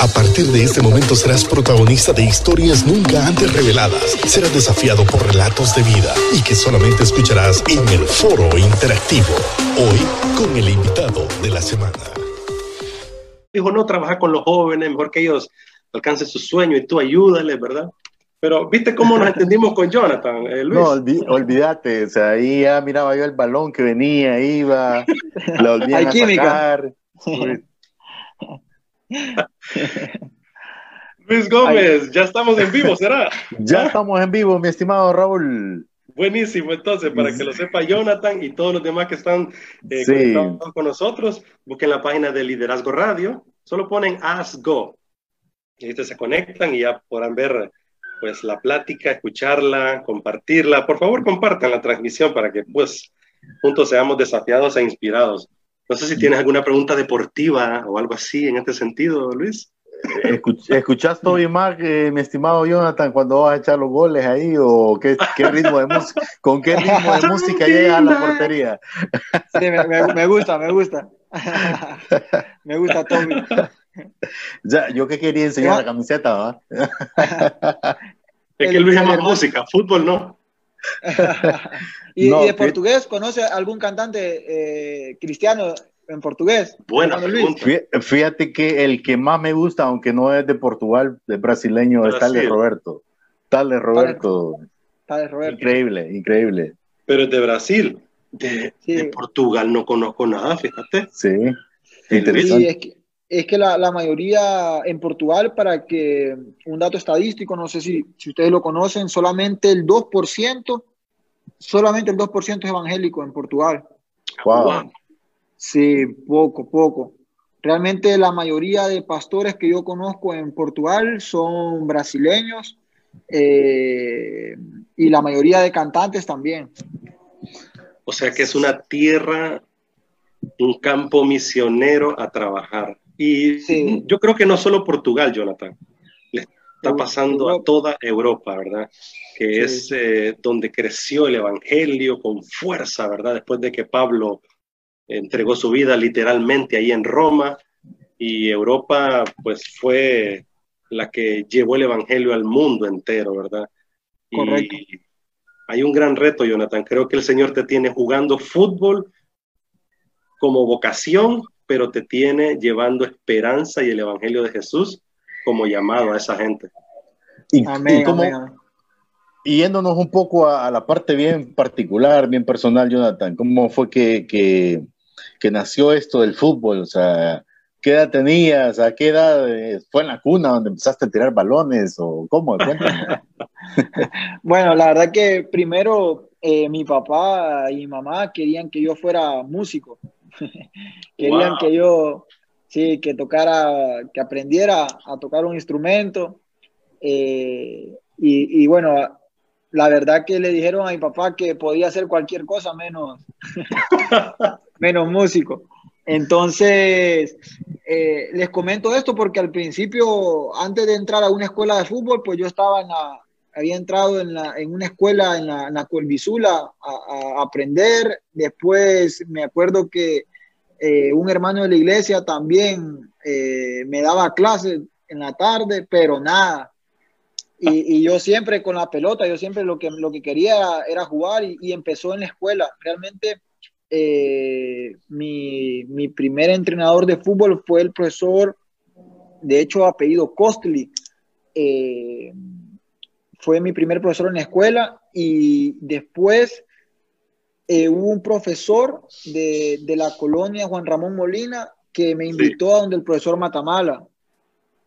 A partir de este momento serás protagonista de historias nunca antes reveladas. Serás desafiado por relatos de vida y que solamente escucharás en el foro interactivo. Hoy con el invitado de la semana. Dijo, no, trabaja con los jóvenes, mejor que ellos alcancen su sueño y tú ayúdales, ¿verdad? Pero viste cómo nos entendimos con Jonathan, eh, Luis. No, olvídate, o sea, ahí ya miraba yo el balón que venía, iba, lo volvían Hay a química. sacar. Luis Gómez, ya estamos en vivo, ¿será? Ya estamos en vivo, mi estimado Raúl. Buenísimo, entonces, para que lo sepa Jonathan y todos los demás que están eh, Sí. conectados con nosotros, busquen la página de Liderazgo Radio, solo ponen Ask Go. Y ahí se conectan y ya podrán ver pues la plática, escucharla, compartirla. Por favor, compartan la transmisión para que pues juntos seamos desafiados e inspirados. No sé si tienes alguna pregunta deportiva o algo así en este sentido, Luis. Escuch- ¿Escuchaste hoy más, eh, mi estimado Jonathan, cuando vas a echar los goles ahí? ¿O qué, qué ritmo de música, con qué ritmo de música llega a la portería? Sí, me, me- me gusta, me gusta. me gusta Tommy. Ya, yo que quería enseñar la camiseta, ¿va? Es que Luis hermoso- música, fútbol no. ¿Y, No, y de portugués conoce algún cantante eh, cristiano en portugués? Buena pregunta. Fí- Fíjate que el que más me gusta, aunque no es de Portugal, es brasileño, es Tales Brasil. Roberto. Tales Roberto. Padre Roberto. Increíble, increíble. Pero es de Brasil. De, Sí. de Portugal no conozco nada, fíjate. Sí. Sí, Interesante. es que, es que la, la mayoría en Portugal, para que un dato estadístico, no sé si, si ustedes lo conocen, solamente el 2%, solamente el 2% es evangélico en Portugal. Wow. Sí, poco, poco. Realmente la mayoría de pastores que yo conozco en Portugal son brasileños eh, y la mayoría de cantantes también. O sea que es una tierra, un campo misionero a trabajar. Y Sí. yo creo que no solo Portugal, Jonathan. Le está pasando a toda Europa, ¿verdad? Que Sí. es eh, donde creció el Evangelio con fuerza, ¿verdad? Después de que Pablo entregó su vida literalmente ahí en Roma y Europa pues fue la que llevó el Evangelio al mundo entero, ¿verdad? Y Correcto. hay un gran reto, Jonathan. Creo que el Señor te tiene jugando fútbol como vocación, pero te tiene llevando esperanza y el Evangelio de Jesús como llamado a esa gente. Y, Amén, y como- amén, yéndonos un poco a, a la parte bien particular, bien personal, Jonathan, ¿cómo fue que, que, que nació esto del fútbol? O sea, ¿qué edad tenías? ¿A qué edad eh, fue en la cuna donde empezaste a tirar balones? ¿O cómo? Bueno, la verdad que primero eh, mi papá y mi mamá querían que yo fuera músico. querían Wow. que yo, sí, que tocara, que aprendiera a tocar un instrumento. Eh, y, y bueno, la verdad que le dijeron a mi papá que podía hacer cualquier cosa menos, menos músico. Entonces, eh, les comento esto porque al principio, antes de entrar a una escuela de fútbol, pues yo estaba en la, había entrado en, la, en una escuela en la, en la Colvisula a, a aprender. Después me acuerdo que eh, un hermano de la iglesia también eh, me daba clases en la tarde, pero nada. Y, y, yo siempre con la pelota, yo siempre lo que, lo que quería era, jugar y, y, empezó en la escuela. Realmente eh, mi, mi, primer entrenador de fútbol fue el profesor, de hecho apellido Costly. Eh, fue mi primer profesor en la escuela y después eh, hubo un profesor de, de, la colonia Juan Ramón Molina que me invitó sí. a donde el profesor Matamala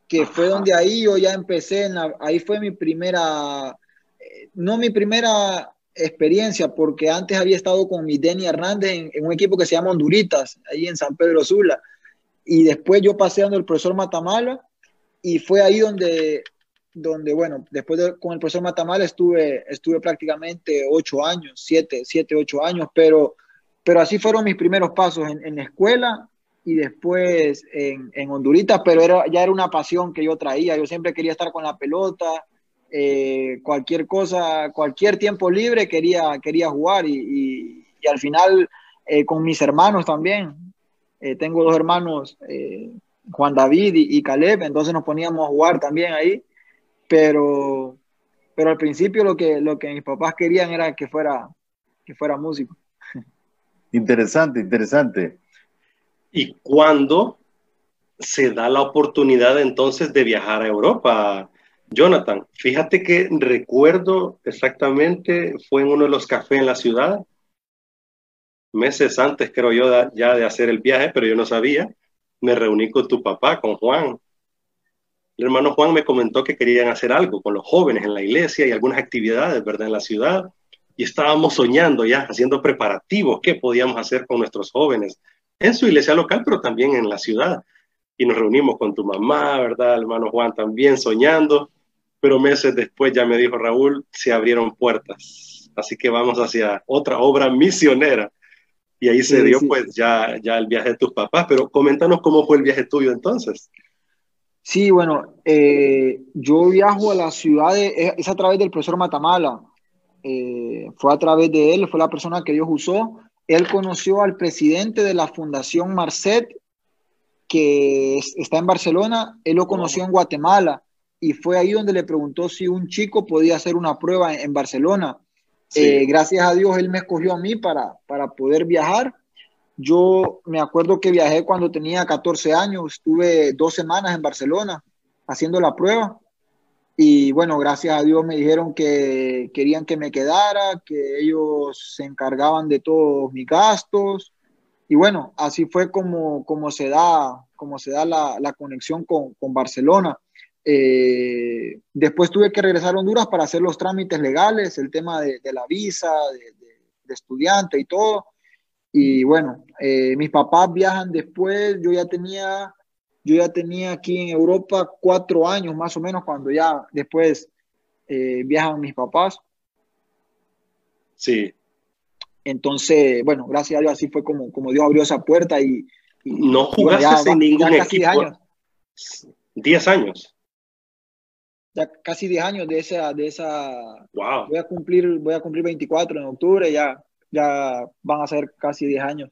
que Ajá. fue donde ahí yo ya empecé, en la, ahí fue mi primera, eh, no mi primera experiencia, porque antes había estado con mi Denny Hernández en, en, un equipo que se llama Honduritas, ahí en San Pedro Sula, y después yo pasé donde el profesor Matamala, y fue ahí donde, donde bueno, después de, con el profesor Matamala estuve, estuve prácticamente ocho años, siete, siete, ocho años, pero, pero así fueron mis primeros pasos en, en la escuela, y después en, en Honduritas, pero era, ya era una pasión que yo traía. Yo siempre quería estar con la pelota, eh, cualquier cosa, cualquier tiempo libre quería, quería jugar y, y, y al final eh, con mis hermanos también. Eh, tengo dos hermanos, Juan David y, Caleb, entonces nos poníamos a jugar también ahí, pero, pero al principio lo que, lo que mis papás querían era que fuera, que fuera músico. Interesante, interesante. ¿Y cuándo se da la oportunidad entonces de viajar a Europa? Jonathan, fíjate que recuerdo exactamente, fue en uno de los cafés en la ciudad, meses antes creo yo ya de hacer el viaje, pero yo no sabía, me reuní con tu papá, con Juan. El hermano Juan me comentó que querían hacer algo con los jóvenes en la iglesia y algunas actividades, ¿verdad? En la ciudad. Y estábamos soñando ya, haciendo preparativos, qué podíamos hacer con nuestros jóvenes en su iglesia local, pero también en la ciudad. Y nos reunimos con tu mamá, ¿verdad? El hermano Juan también soñando pero meses después ya me dijo Raúl, se abrieron puertas. Así que vamos hacia otra obra misionera. Y ahí se dio pues ya, ya el viaje de tus papás, pero coméntanos cómo fue el viaje tuyo entonces. Sí, bueno, eh, yo viajo a la ciudad, de, es a través del profesor Matamala, eh, fue a través de él, fue la persona que Dios usó. Él conoció al presidente de la Fundación Marcet, que está en Barcelona, él lo conoció en Guatemala y fue ahí donde le preguntó si un chico podía hacer una prueba en, Barcelona. Eh, gracias a Dios él me escogió a mí para, para poder viajar. Yo me acuerdo que viajé cuando tenía 14 años, estuve dos semanas en Barcelona haciendo la prueba y bueno, gracias a Dios me dijeron que querían que me quedara, que ellos se encargaban de todos mis gastos y bueno, así fue como, como se da, como se da la, la conexión con, con Barcelona. Eh, después tuve que regresar a Honduras para hacer los trámites legales, el tema de, la visa, de, estudiante y todo. Y bueno, eh, mis papás viajan después, yo ya tenía, yo ya tenía aquí en Europa cuatro años más o menos cuando ya después eh, viajan mis papás. Sí. Entonces, bueno, gracias a Dios así fue como, como Dios abrió esa puerta y... no jugaste en ningún equipo. Años. Diez años ya casi 10 años de esa, de esa, voy a cumplir, voy a cumplir 24 en octubre, ya, ya van a ser casi 10 años.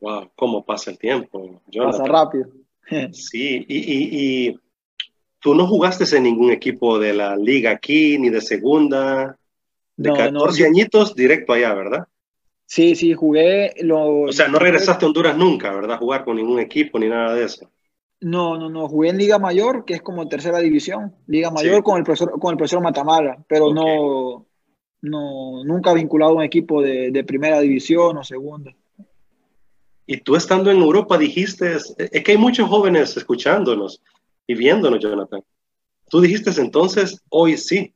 Wow, cómo pasa el tiempo. Pasa rápido. sí, y, y, tú no jugaste en ningún equipo de la liga aquí, ni de segunda, de 14 añitos directo allá, ¿verdad? Sí, sí, jugué. Lo, o sea, no regresaste a Honduras nunca, ¿verdad? Jugar con ningún equipo ni nada de eso. No, no, no, jugué en Liga Mayor, que es como tercera división, Liga Mayor con, el profesor, con el profesor Matamala, pero no, no, nunca vinculado a un equipo de, primera división o segunda. Y tú estando en Europa dijiste, es que hay muchos jóvenes escuchándonos y viéndonos, Jonathan. Tú dijiste entonces, hoy sí,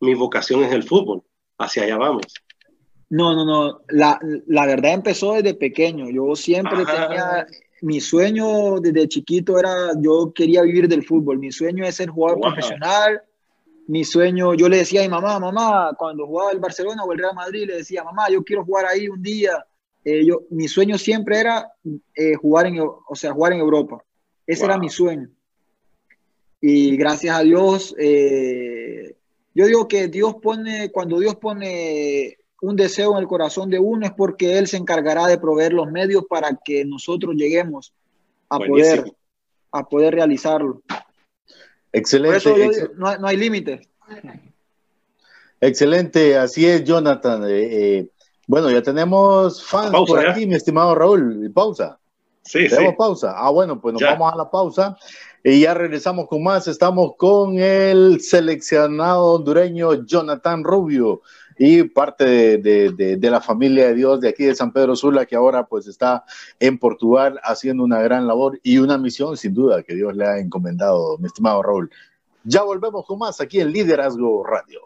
mi vocación es el fútbol, hacia allá vamos. No, no, no, la, la verdad empezó desde pequeño. Yo siempre tenía mi sueño desde chiquito era, yo quería vivir del fútbol, mi sueño es ser jugador profesional, mi sueño, yo le decía a mi mamá, mamá, cuando jugaba el Barcelona o el Real Madrid, le decía, mamá, yo quiero jugar ahí un día. Eh, yo, mi sueño siempre era eh, jugar, en, o sea, jugar en Europa. Ese era mi sueño. Y gracias a Dios, eh, yo digo que Dios pone, cuando Dios pone un deseo en el corazón de uno es porque Él se encargará de proveer los medios para que nosotros lleguemos a, poder, a poder realizarlo. Excelente. no, hay, límites. Excelente, así es, Jonathan. Eh, eh, bueno, ya tenemos fans por aquí, mi estimado Raúl. Pausa. Sí, ¿Tenemos pausa? Ah, bueno, pues nos vamos a la pausa y ya regresamos con más. Estamos con el seleccionado hondureño Jonathan Rubio y parte de, la familia de Dios de aquí de San Pedro Sula, que ahora pues está en Portugal haciendo una gran labor y una misión sin duda que Dios le ha encomendado, mi estimado Raúl. Ya volvemos con más aquí en Liderazgo Radio.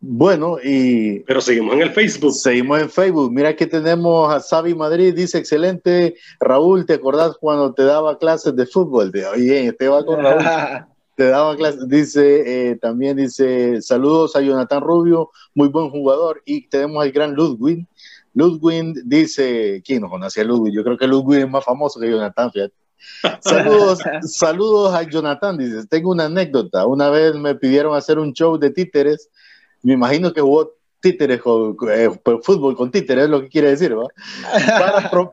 Bueno, y... Pero seguimos en el Facebook. Seguimos en Facebook. Mira que tenemos a Sabi Madrid, dice, excelente. Raúl, ¿te acordás cuando te daba clases de fútbol? Oye, te va con Raúl. te daba clases, dice, eh, también dice, saludos a Jonathan Rubio, muy buen jugador, y tenemos al gran Ludwig. Ludwig dice, ¿quién no conoce a Ludwig? Yo creo que Ludwig es más famoso que Jonathan, fíjate. Saludos, saludos a Jonathan, dice, tengo una anécdota, una vez me pidieron hacer un show de títeres, me imagino que jugó títeres con eh, fútbol con títeres, es lo que quiere decir, ¿va?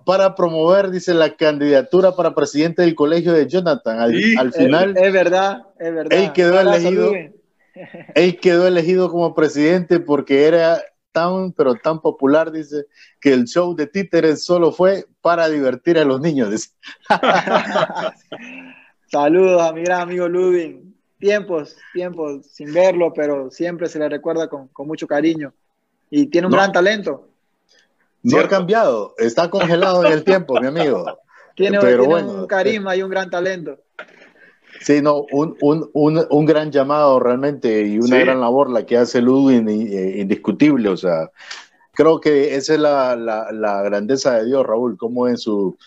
Para, promover, dice, la candidatura para presidente del colegio de Jonathan. Al, final. Es, verdad, es verdad. Él quedó elegido. Él quedó elegido como presidente porque era tan, pero tan popular, dice, que el show de títeres solo fue para divertir a los niños. Saludos a mi gran amigo Ludwig. Tiempos, tiempos sin verlo, pero siempre se le recuerda con, mucho cariño. Y tiene un gran talento. No ha cambiado, está congelado en el tiempo, mi amigo. Tiene, un carisma y un gran talento. Sí, no, un, un, un, un, gran llamado realmente y una gran labor la que hace Ludwig eh, indiscutible. O sea, creo que esa es la, la, la grandeza de Dios, Raúl, como en su.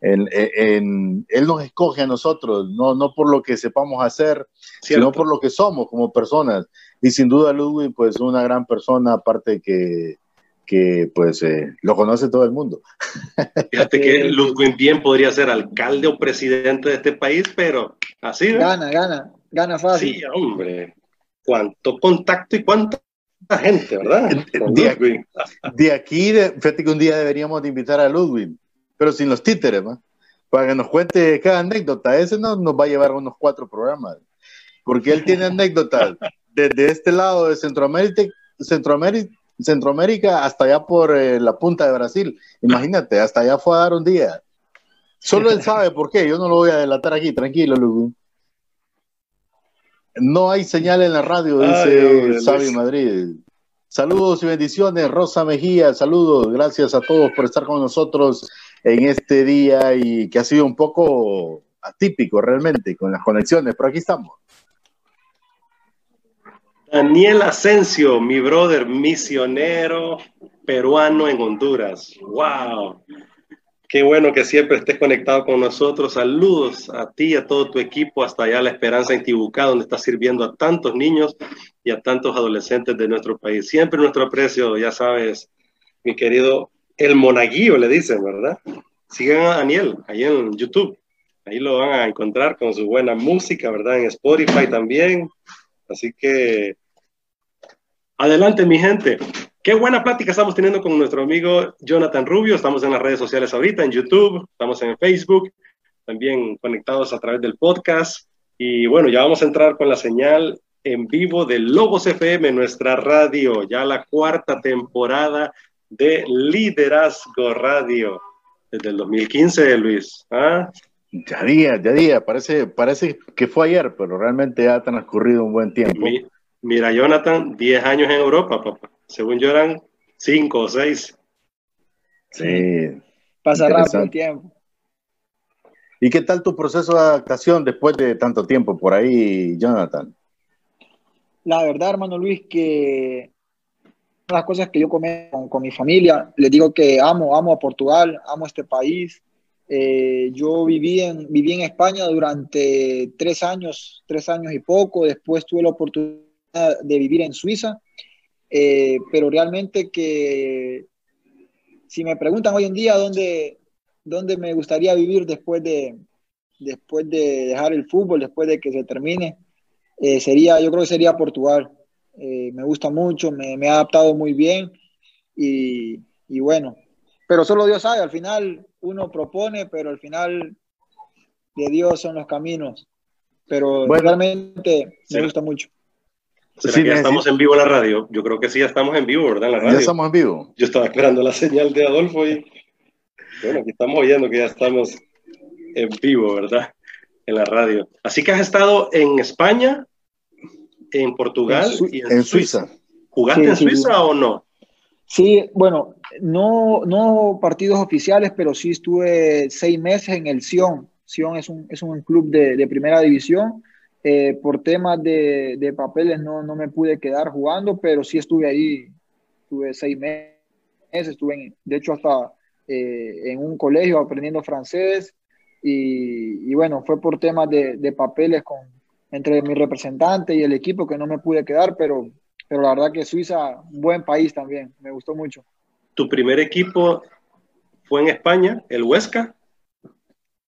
En, en, él nos escoge a nosotros, no, no por lo que sepamos hacer, sino por lo que somos como personas. Y sin duda Ludwig, pues una gran persona, aparte que, que pues eh, lo conoce todo el mundo. Fíjate que Ludwig bien podría ser alcalde o presidente de este país, pero así. Gana, gana, gana fácil. Sí, hombre. Cuánto contacto y cuánta gente, ¿verdad? De, aquí, fíjate que un día deberíamos de invitar a Ludwig, pero sin los títeres, ¿no? Para que nos cuente cada anécdota. Ese no, nos va a llevar unos cuatro programas. Porque él tiene anécdotas desde este lado de Centroamérica, Centroamérica Centroamérica hasta allá por eh, la punta de Brasil. Imagínate, hasta allá fue a dar un día. Solo él sabe por qué, yo no lo voy a delatar aquí, tranquilo, Lugu. No hay señal en la radio, dice Sabi Madrid. Saludos y bendiciones, Rosa Mejía, saludos, gracias a todos por estar con nosotros en este día y que ha sido un poco atípico realmente con las conexiones, pero aquí estamos. Daniel Asensio, mi brother misionero peruano en Honduras. ¡Wow! Qué bueno que siempre estés conectado con nosotros. Saludos a ti y a todo tu equipo hasta allá La Esperanza en Tibucá, donde estás sirviendo a tantos niños y a tantos adolescentes de nuestro país. Siempre nuestro aprecio, ya sabes, mi querido El Monaguillo, le dicen, ¿verdad? Sigan a Daniel ahí en YouTube. Ahí lo van a encontrar con su buena música, ¿verdad? En Spotify también. Así que adelante, mi gente. Qué buena plática estamos teniendo con nuestro amigo Jonathan Rubio. Estamos en las redes sociales ahorita, en YouTube, estamos en Facebook, también conectados a través del podcast. Y bueno, ya vamos a entrar con la señal en vivo de Logos FM, nuestra radio, ya la cuarta temporada de Liderazgo Radio, desde el 2015, Luis. ¿Ah? Ya día, ya día, parece, parece que fue ayer, pero realmente ha transcurrido un buen tiempo. Mira, Jonathan, 10 años en Europa, papá. Según yo eran 5 o 6. Sí. Pasa rápido el tiempo. ¿Y qué tal tu proceso de adaptación después de tanto tiempo por ahí, Jonathan? La verdad, hermano Luis, que las cosas que yo comento con, con mi familia, les digo que amo, amo a Portugal, amo este país, eh, yo viví en, viví en España durante tres años, tres años y poco. Después tuve la oportunidad de vivir en Suiza. Eh, pero realmente que si me preguntan hoy en día dónde, dónde me gustaría vivir después de, después de dejar el fútbol, después de que se termine, eh, sería, yo creo que sería Portugal. me gusta mucho, me, me, ha adaptado muy bien y, y bueno, pero solo Dios sabe, al final uno propone, pero al final de Dios son los caminos. Pero realmente me gusta mucho. ¿Será ya estamos en vivo en la radio? Yo creo que sí, ya estamos en vivo, ¿verdad? En la radio. Ya estamos en vivo. Yo estaba esperando la señal de Adolfo y bueno, aquí estamos oyendo que ya estamos en vivo, ¿verdad? En la radio. Así que has estado en España, en Portugal y en, Suiza. ¿Jugaste en Suiza o no? Sí, bueno, no, no partidos oficiales, pero sí estuve seis meses en el Sion. Sion es un, es un club de, de primera división. Eh, por temas de, de papeles no, no, me pude quedar jugando, pero sí estuve ahí, estuve seis meses, estuve de hecho hasta eh, en un colegio aprendiendo francés y, y bueno, fue por temas de, de, papeles con, entre mi representante y el equipo que no me pude quedar, pero pero la verdad que Suiza, buen país también, me gustó mucho. ¿Tu primer equipo fue en España, el Huesca?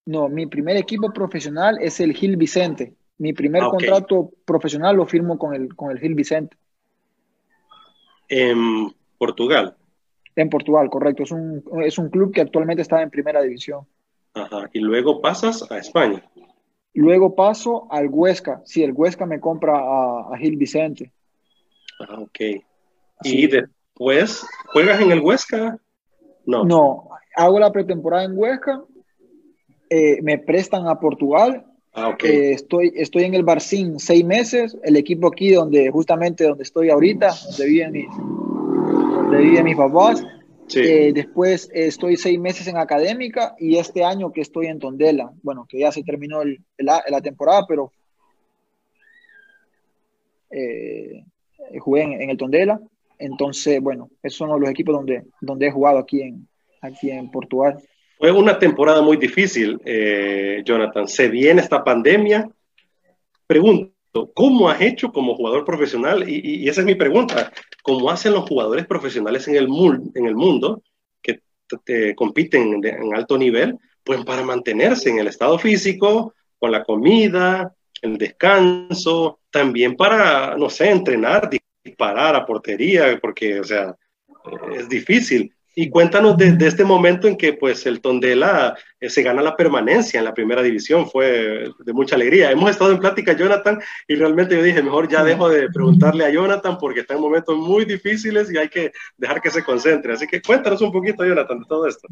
No, mi primer equipo profesional es el Gil Vicente. Mi primer ah, contrato profesional lo firmo con el, con el Gil Vicente. en Portugal. En Portugal, correcto. Es un, es un club que actualmente está en primera división. Ajá. Y luego pasas a España. Luego paso al Huesca. Sí, el Huesca me compra a, Gil Vicente. Ah, ok. ¿Y después juegas en el Huesca? No. No, hago la pretemporada en Huesca. Eh, me prestan a Portugal. Ah, okay. Eh, estoy, estoy en el Barcín seis meses, el equipo aquí donde justamente donde estoy ahorita, donde viven mis, donde viven mis papás. Eh, después estoy seis meses en académica y este año que estoy en Tondela. Bueno, que ya se terminó la, temporada, pero eh, jugué en, el Tondela. Entonces, bueno, esos son los equipos donde, donde he jugado aquí en, aquí en Portugal. Fue una temporada muy difícil, eh, Jonathan. Se viene esta pandemia. Pregunto, ¿cómo has hecho como jugador profesional? Y, esa es mi pregunta. ¿Cómo hacen los jugadores profesionales en el, en el mundo que te, compiten en alto nivel? Pues para mantenerse en el estado físico, con la comida, el descanso, también para, no sé, entrenar, disparar a portería, porque, o sea, es difícil. Y cuéntanos de, este momento en que pues el Tondela eh, se gana la permanencia en la primera división, fue de mucha alegría. Hemos estado en plática, Jonathan, y realmente yo dije, mejor ya dejo de preguntarle a Jonathan porque está en momentos muy difíciles y hay que dejar que se concentre. Así que cuéntanos un poquito, Jonathan, de todo esto.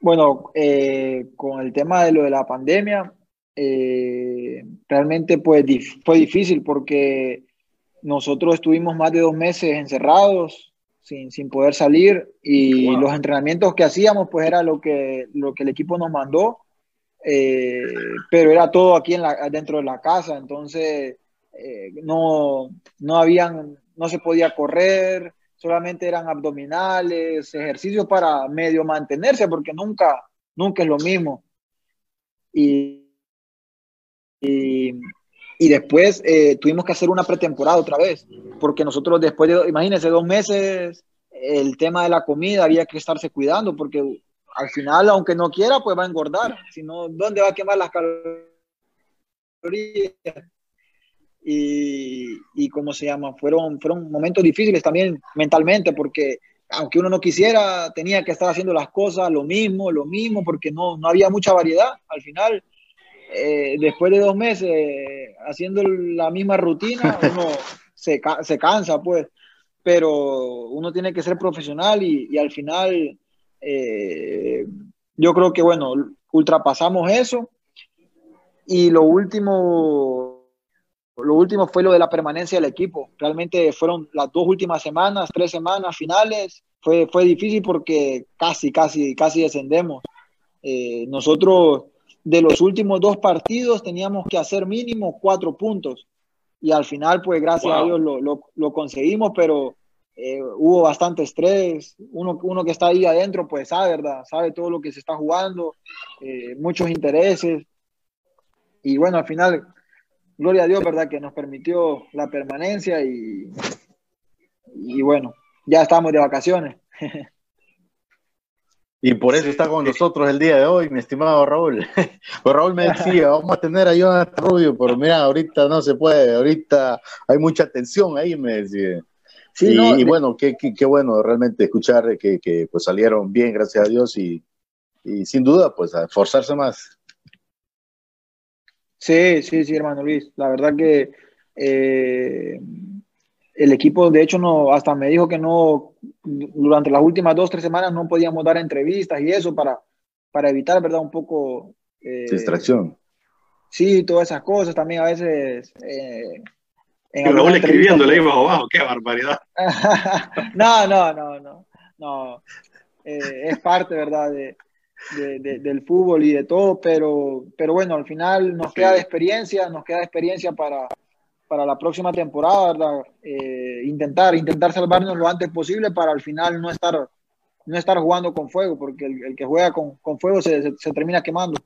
Bueno, eh, con el tema de lo de la pandemia, eh, realmente pues fue difícil porque nosotros estuvimos más de dos meses encerrados, sin, poder salir. Y los entrenamientos que hacíamos pues era lo que, lo que el equipo nos mandó, eh, pero era todo aquí en la, dentro de la casa, entonces eh, no, no habían, no se podía correr, solamente eran abdominales, ejercicios para medio mantenerse, porque nunca, nunca es lo mismo. Y, y, después eh, tuvimos que hacer una pretemporada otra vez porque nosotros después de, imagínense, dos meses, el tema de la comida había que estarse cuidando, porque al final, aunque no quiera, pues va a engordar, si no, ¿dónde va a quemar las calorías? Y, y ¿cómo se llama? Fueron, fueron momentos difíciles también mentalmente, porque aunque uno no quisiera, tenía que estar haciendo las cosas lo mismo, lo mismo, porque no, no había mucha variedad. Al final, eh, después de dos meses haciendo la misma rutina, uno se, se cansa, pues, pero uno tiene que ser profesional y, y al final eh, yo creo que, bueno, ultrapasamos eso y lo último, lo último fue lo de la permanencia del equipo. Realmente fueron las dos últimas semanas, tres semanas finales. Fue, fue difícil porque casi, casi, casi descendemos. Eh, nosotros de los últimos dos partidos teníamos que hacer mínimo cuatro puntos y al final, pues gracias a Dios lo, lo, lo conseguimos, pero eh, hubo bastante estrés. Uno, uno que está ahí adentro, pues sabe, ¿verdad? Sabe todo lo que se está jugando, eh, muchos intereses. Y bueno, al final, gloria a Dios, ¿verdad? Que nos permitió la permanencia y, y bueno, ya estamos de vacaciones. Y por eso está con nosotros el día de hoy, mi estimado Raúl. Pues Raúl me decía, vamos a tener a Jonathan Rubio, pero mira, ahorita no se puede, ahorita hay mucha tensión ahí, me decía. Sí, y, bueno, qué, qué, bueno realmente escuchar que, que, pues salieron bien, gracias a Dios, y, y sin duda, pues a esforzarse más. Sí, sí, sí, hermano Luis. La verdad que eh, el equipo, de hecho, no, hasta me dijo que no, durante las últimas dos, tres semanas no podíamos dar entrevistas y eso para, para evitar, ¿verdad? Un poco... Eh, Distracción. Sí, todas esas cosas también a veces... Eh, y Raúl escribiéndole ahí bajo abajo, qué barbaridad. no, no, no, no, no. Eh, es parte, ¿verdad? De, de, del fútbol y de todo, pero, pero bueno, al final nos queda de experiencia, nos queda de experiencia para, para la próxima temporada, ¿verdad? Eh, intentar, intentar salvarnos lo antes posible para al final no estar, no estar jugando con fuego, porque el, que juega con, con fuego se, se, termina quemando.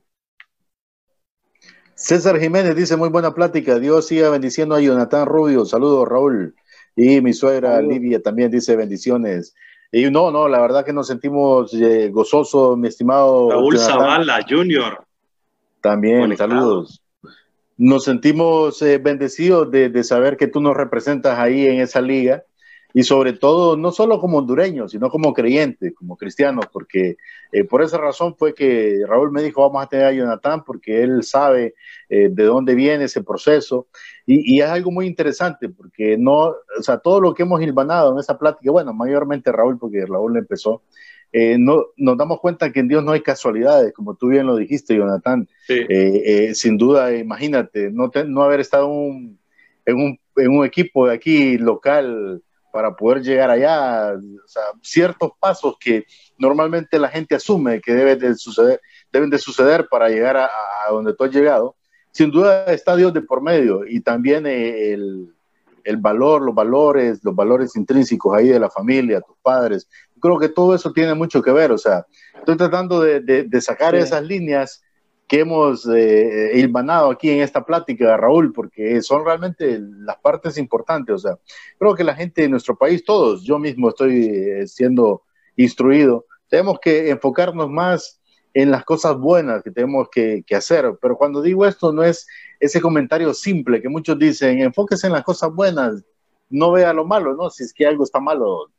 César Jiménez dice muy buena plática, Dios siga bendiciendo a Jonathan Rubio, saludos Raúl, y mi suegra Lidia también dice bendiciones. Y no, no, la verdad que nos sentimos eh, gozosos, mi estimado. Raúl Zavala Junior. También, saludos nos sentimos eh, bendecidos de, saber que tú nos representas ahí en esa liga y sobre todo no solo como hondureños, sino como creyentes, como cristianos, porque eh, por esa razón fue que Raúl me dijo, vamos a tener a Jonathan, porque él sabe eh, de dónde viene ese proceso, y, y, es algo muy interesante, porque no, o sea, todo lo que hemos hilvanado en esa plática, bueno, mayormente Raúl, porque Raúl empezó, eh, no, nos damos cuenta que en Dios no hay casualidades, como tú bien lo dijiste, Jonathan. sin duda, imagínate, no, no haber estado en, un, en un equipo de aquí local para poder llegar allá, o sea, ciertos pasos que normalmente la gente asume que deben de suceder, deben de suceder para llegar a, donde tú has llegado. Sin duda está Dios de por medio y también eh, el, el, valor, los valores, los valores intrínsecos ahí de la familia, tus padres. Creo que todo eso tiene mucho que ver, o sea, estoy tratando de, de, sacar esas líneas que hemos eh, hilvanado aquí en esta plática, Raúl, porque son realmente las partes importantes. O sea, creo que la gente de nuestro país, todos, yo mismo estoy eh, siendo instruido, tenemos que enfocarnos más en las cosas buenas que tenemos que, que, hacer. Pero cuando digo esto, no es ese comentario simple que muchos dicen, enfóquese en las cosas buenas, no vea lo malo, ¿no? Si es que algo está malo,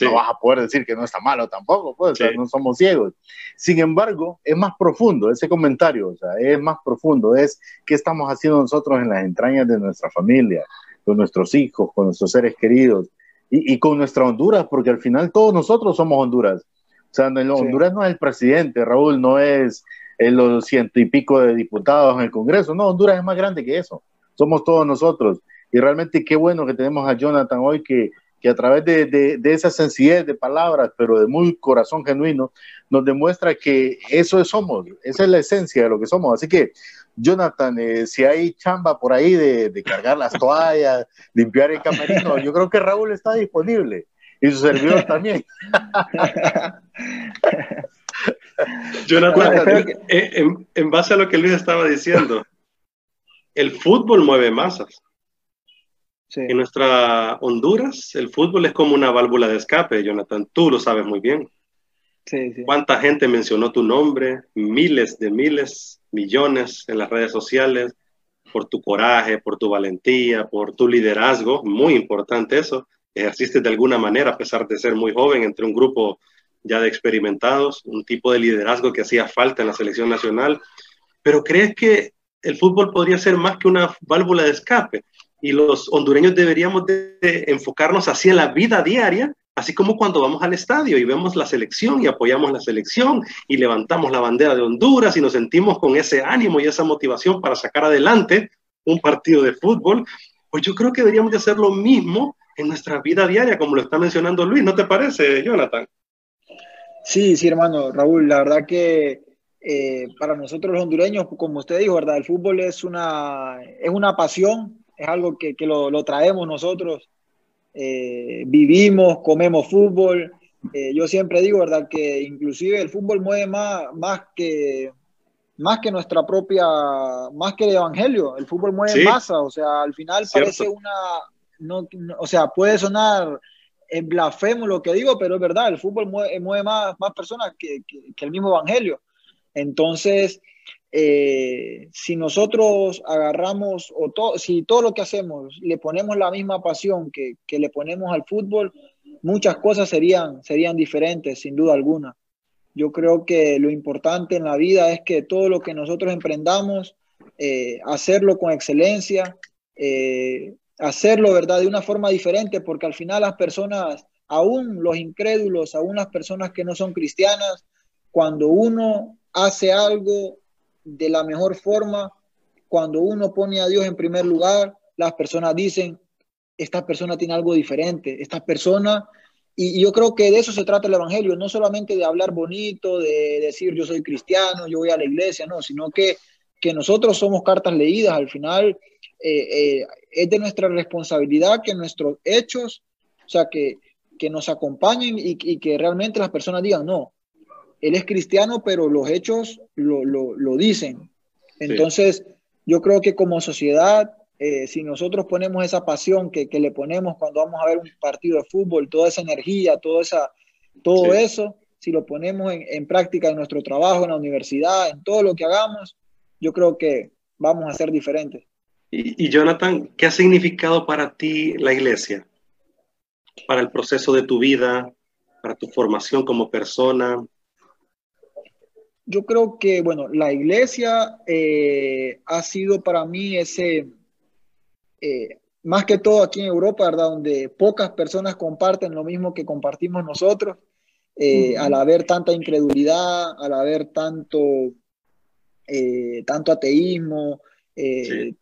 no vas a poder decir que no está malo tampoco, pues, no somos ciegos. Sin embargo, es más profundo ese comentario, o sea, es más profundo, es qué estamos haciendo nosotros en las entrañas de nuestra familia, con nuestros hijos, con nuestros seres queridos y, con nuestra Honduras, porque al final todos nosotros somos Honduras. O sea, Honduras no es el presidente, Raúl, no es los ciento y pico de diputados en el Congreso, no, Honduras es más grande que eso, somos todos nosotros. Y realmente qué bueno que tenemos a Jonathan hoy que que a través de, de, esa sencillez de palabras, pero de muy corazón genuino, nos demuestra que eso somos, esa es la esencia de lo que somos. Así que, Jonathan, eh, si hay chamba por ahí de, de, cargar las toallas, limpiar el camerino, yo creo que Raúl está disponible y su servidor también. Jonathan, en, en base a lo que Luis estaba diciendo, el fútbol mueve masas. En nuestra Honduras, el fútbol es como una válvula de escape, Jonathan. Tú lo sabes muy bien. Sí, ¿Cuánta gente mencionó tu nombre? Miles de miles, millones en las redes sociales, por tu coraje, por tu valentía, por tu liderazgo. Muy importante eso. Ejerciste de alguna manera, a pesar de ser muy joven, entre un grupo ya de experimentados, un tipo de liderazgo que hacía falta en la selección nacional. Pero ¿crees que el fútbol podría ser más que una válvula de escape? Y los hondureños deberíamos de enfocarnos así en la vida diaria, así como cuando vamos al estadio y vemos la selección y apoyamos la selección y levantamos la bandera de Honduras y nos sentimos con ese ánimo y esa motivación para sacar adelante un partido de fútbol, pues yo creo que deberíamos de hacer lo mismo en nuestra vida diaria, como lo está mencionando Luis, ¿no te parece, Jonathan? Sí, sí, hermano, Raúl, la verdad que eh, para nosotros los hondureños, como usted dijo, ¿verdad? El fútbol es una, es una pasión, es algo que, que lo, lo, traemos nosotros, eh, vivimos, comemos fútbol. Eh, yo siempre digo, ¿verdad? Que inclusive el fútbol mueve más, más, que, más que nuestra propia, más que el Evangelio. El fútbol mueve masa, o sea, al final parece una, no, o sea, puede sonar en blasfemo lo que digo, pero es verdad, el fútbol mueve, mueve más, más personas que, que, que el mismo Evangelio. Entonces, eh, si nosotros agarramos, o to, si todo lo que hacemos le ponemos la misma pasión que, que, le ponemos al fútbol, muchas cosas serían, serían diferentes, sin duda alguna. Yo creo que lo importante en la vida es que todo lo que nosotros emprendamos, eh, hacerlo con excelencia, eh, hacerlo, ¿verdad?, de una forma diferente, porque al final las personas, aún los incrédulos, aún las personas que no son cristianas, cuando uno hace algo de la mejor forma, cuando uno pone a Dios en primer lugar, las personas dicen, esta persona tiene algo diferente, esta persona, y, yo creo que de eso se trata el Evangelio, no solamente de hablar bonito, de decir yo soy cristiano, yo voy a la iglesia, no, sino que, que nosotros somos cartas leídas, al final eh, eh, es de nuestra responsabilidad que nuestros hechos, o sea, que, que nos acompañen y, y que realmente las personas digan, no, él es cristiano, pero los hechos lo, lo, lo dicen. Entonces, yo creo que como sociedad, eh, si nosotros ponemos esa pasión que, que, le ponemos cuando vamos a ver un partido de fútbol, toda esa energía, toda esa, todo eso, si lo ponemos en, en, práctica en nuestro trabajo, en la universidad, en todo lo que hagamos, yo creo que vamos a ser diferentes. Y, y Jonathan, ¿qué ha significado para ti la iglesia? para el proceso de tu vida, para tu formación como persona? Yo creo que, bueno, la iglesia eh, ha sido para mí ese, eh, más que todo aquí en Europa, ¿verdad? Donde pocas personas comparten lo mismo que compartimos nosotros, eh, al haber tanta incredulidad, al haber tanto, tanto ateísmo,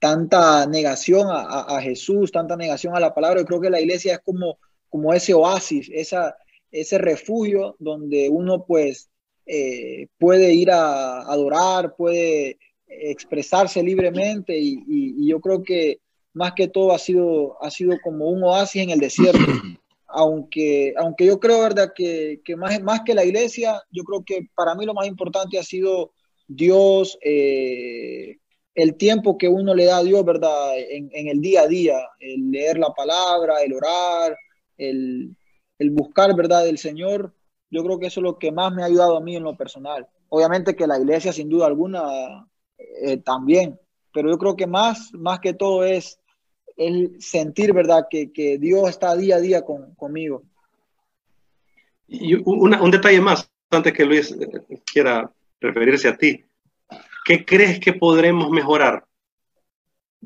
tanta negación a, a, Jesús, tanta negación a la palabra. Yo creo que la iglesia es como, como ese oasis, esa, ese refugio donde uno pues eh, puede ir a adorar, puede expresarse libremente y, yo creo que más que todo ha sido, ha sido como un oasis en el desierto. Aunque, aunque yo creo, ¿verdad? Que, que más, más que la iglesia, yo creo que para mí lo más importante ha sido Dios, eh, el tiempo que uno le da a Dios, ¿verdad? En, en, el día a día, el leer la palabra, el orar, el, el buscar, ¿verdad? Del Señor, yo creo que eso es lo que más me ha ayudado a mí en lo personal. Obviamente que la iglesia, sin duda alguna, eh, también, pero yo creo que más, más que todo es el sentir, ¿verdad? Que, que Dios está día a día con, conmigo. Y un detalle más, antes que Luis eh, quiera referirse a ti. ¿Qué crees que podremos mejorar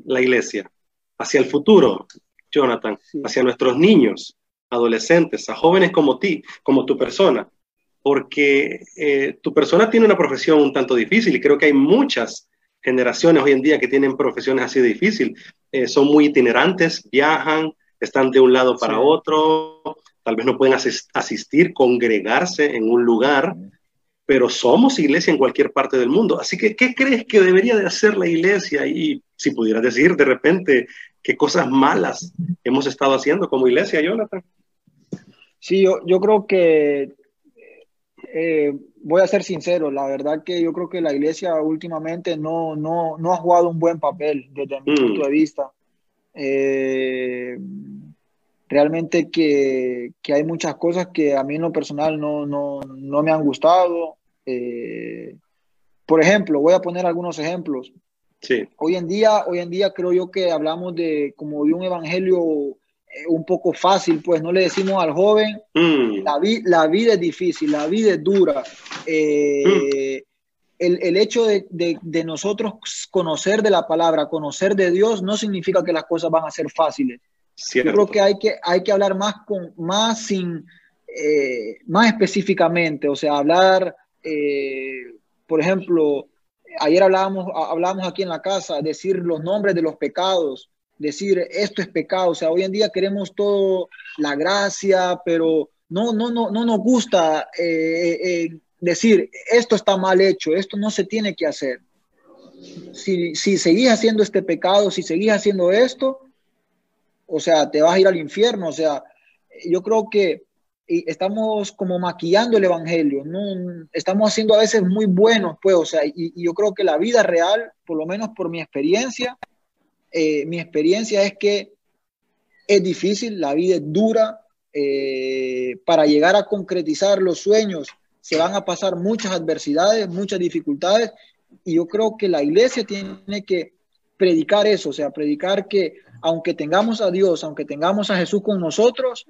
la iglesia hacia el futuro, Jonathan, hacia nuestros niños? Adolescentes, a jóvenes como ti, como tu persona, porque eh, tu persona tiene una profesión un tanto difícil y creo que hay muchas generaciones hoy en día que tienen profesiones así de difícil. Eh, son muy itinerantes, viajan, están de un lado para otro, tal vez no pueden asistir, congregarse en un lugar, pero somos iglesia en cualquier parte del mundo. Así que, ¿qué crees que debería de hacer la iglesia? Y si pudieras decir de repente qué cosas malas hemos estado haciendo como iglesia, Jonathan. Sí, yo, yo creo que eh, voy a ser sincero, la verdad que yo creo que la iglesia últimamente no, no, no ha jugado un buen papel desde mi mm. punto de vista. Eh, realmente que, que, hay muchas cosas que a mí en lo personal no, no, no me han gustado. Eh, por ejemplo, voy a poner algunos ejemplos. Sí. Hoy en día, hoy en día creo yo que hablamos de como de un evangelio un poco fácil, pues no le decimos al joven, mm. la, la, vida es difícil, la vida es dura. Eh, mm. el, el, hecho de, de, de, nosotros conocer de la palabra, conocer de Dios, no significa que las cosas van a ser fáciles. Yo creo que hay que, hay que hablar más, con, más, sin, eh, más específicamente, o sea, hablar, por ejemplo, ayer hablábamos, hablábamos aquí en la casa, decir los nombres de los pecados, decir esto es pecado. O sea, hoy en día queremos todo la gracia, pero no, no, no, no nos gusta eh, eh, decir esto está mal hecho, esto no se tiene que hacer. Si, si seguís haciendo este pecado, si seguís haciendo esto, o sea, te vas a ir al infierno. O sea, yo creo que estamos como maquillando el evangelio, ¿no? estamos haciendo a veces muy buenos, pues, o sea, y yo creo que la vida real, por lo menos por mi experiencia, eh, mi experiencia es que es difícil, la vida es dura, eh, para llegar a concretizar los sueños se van a pasar muchas adversidades, muchas dificultades, y yo creo que la iglesia tiene que predicar eso, o sea, predicar que aunque tengamos a Dios, aunque tengamos a Jesús con nosotros,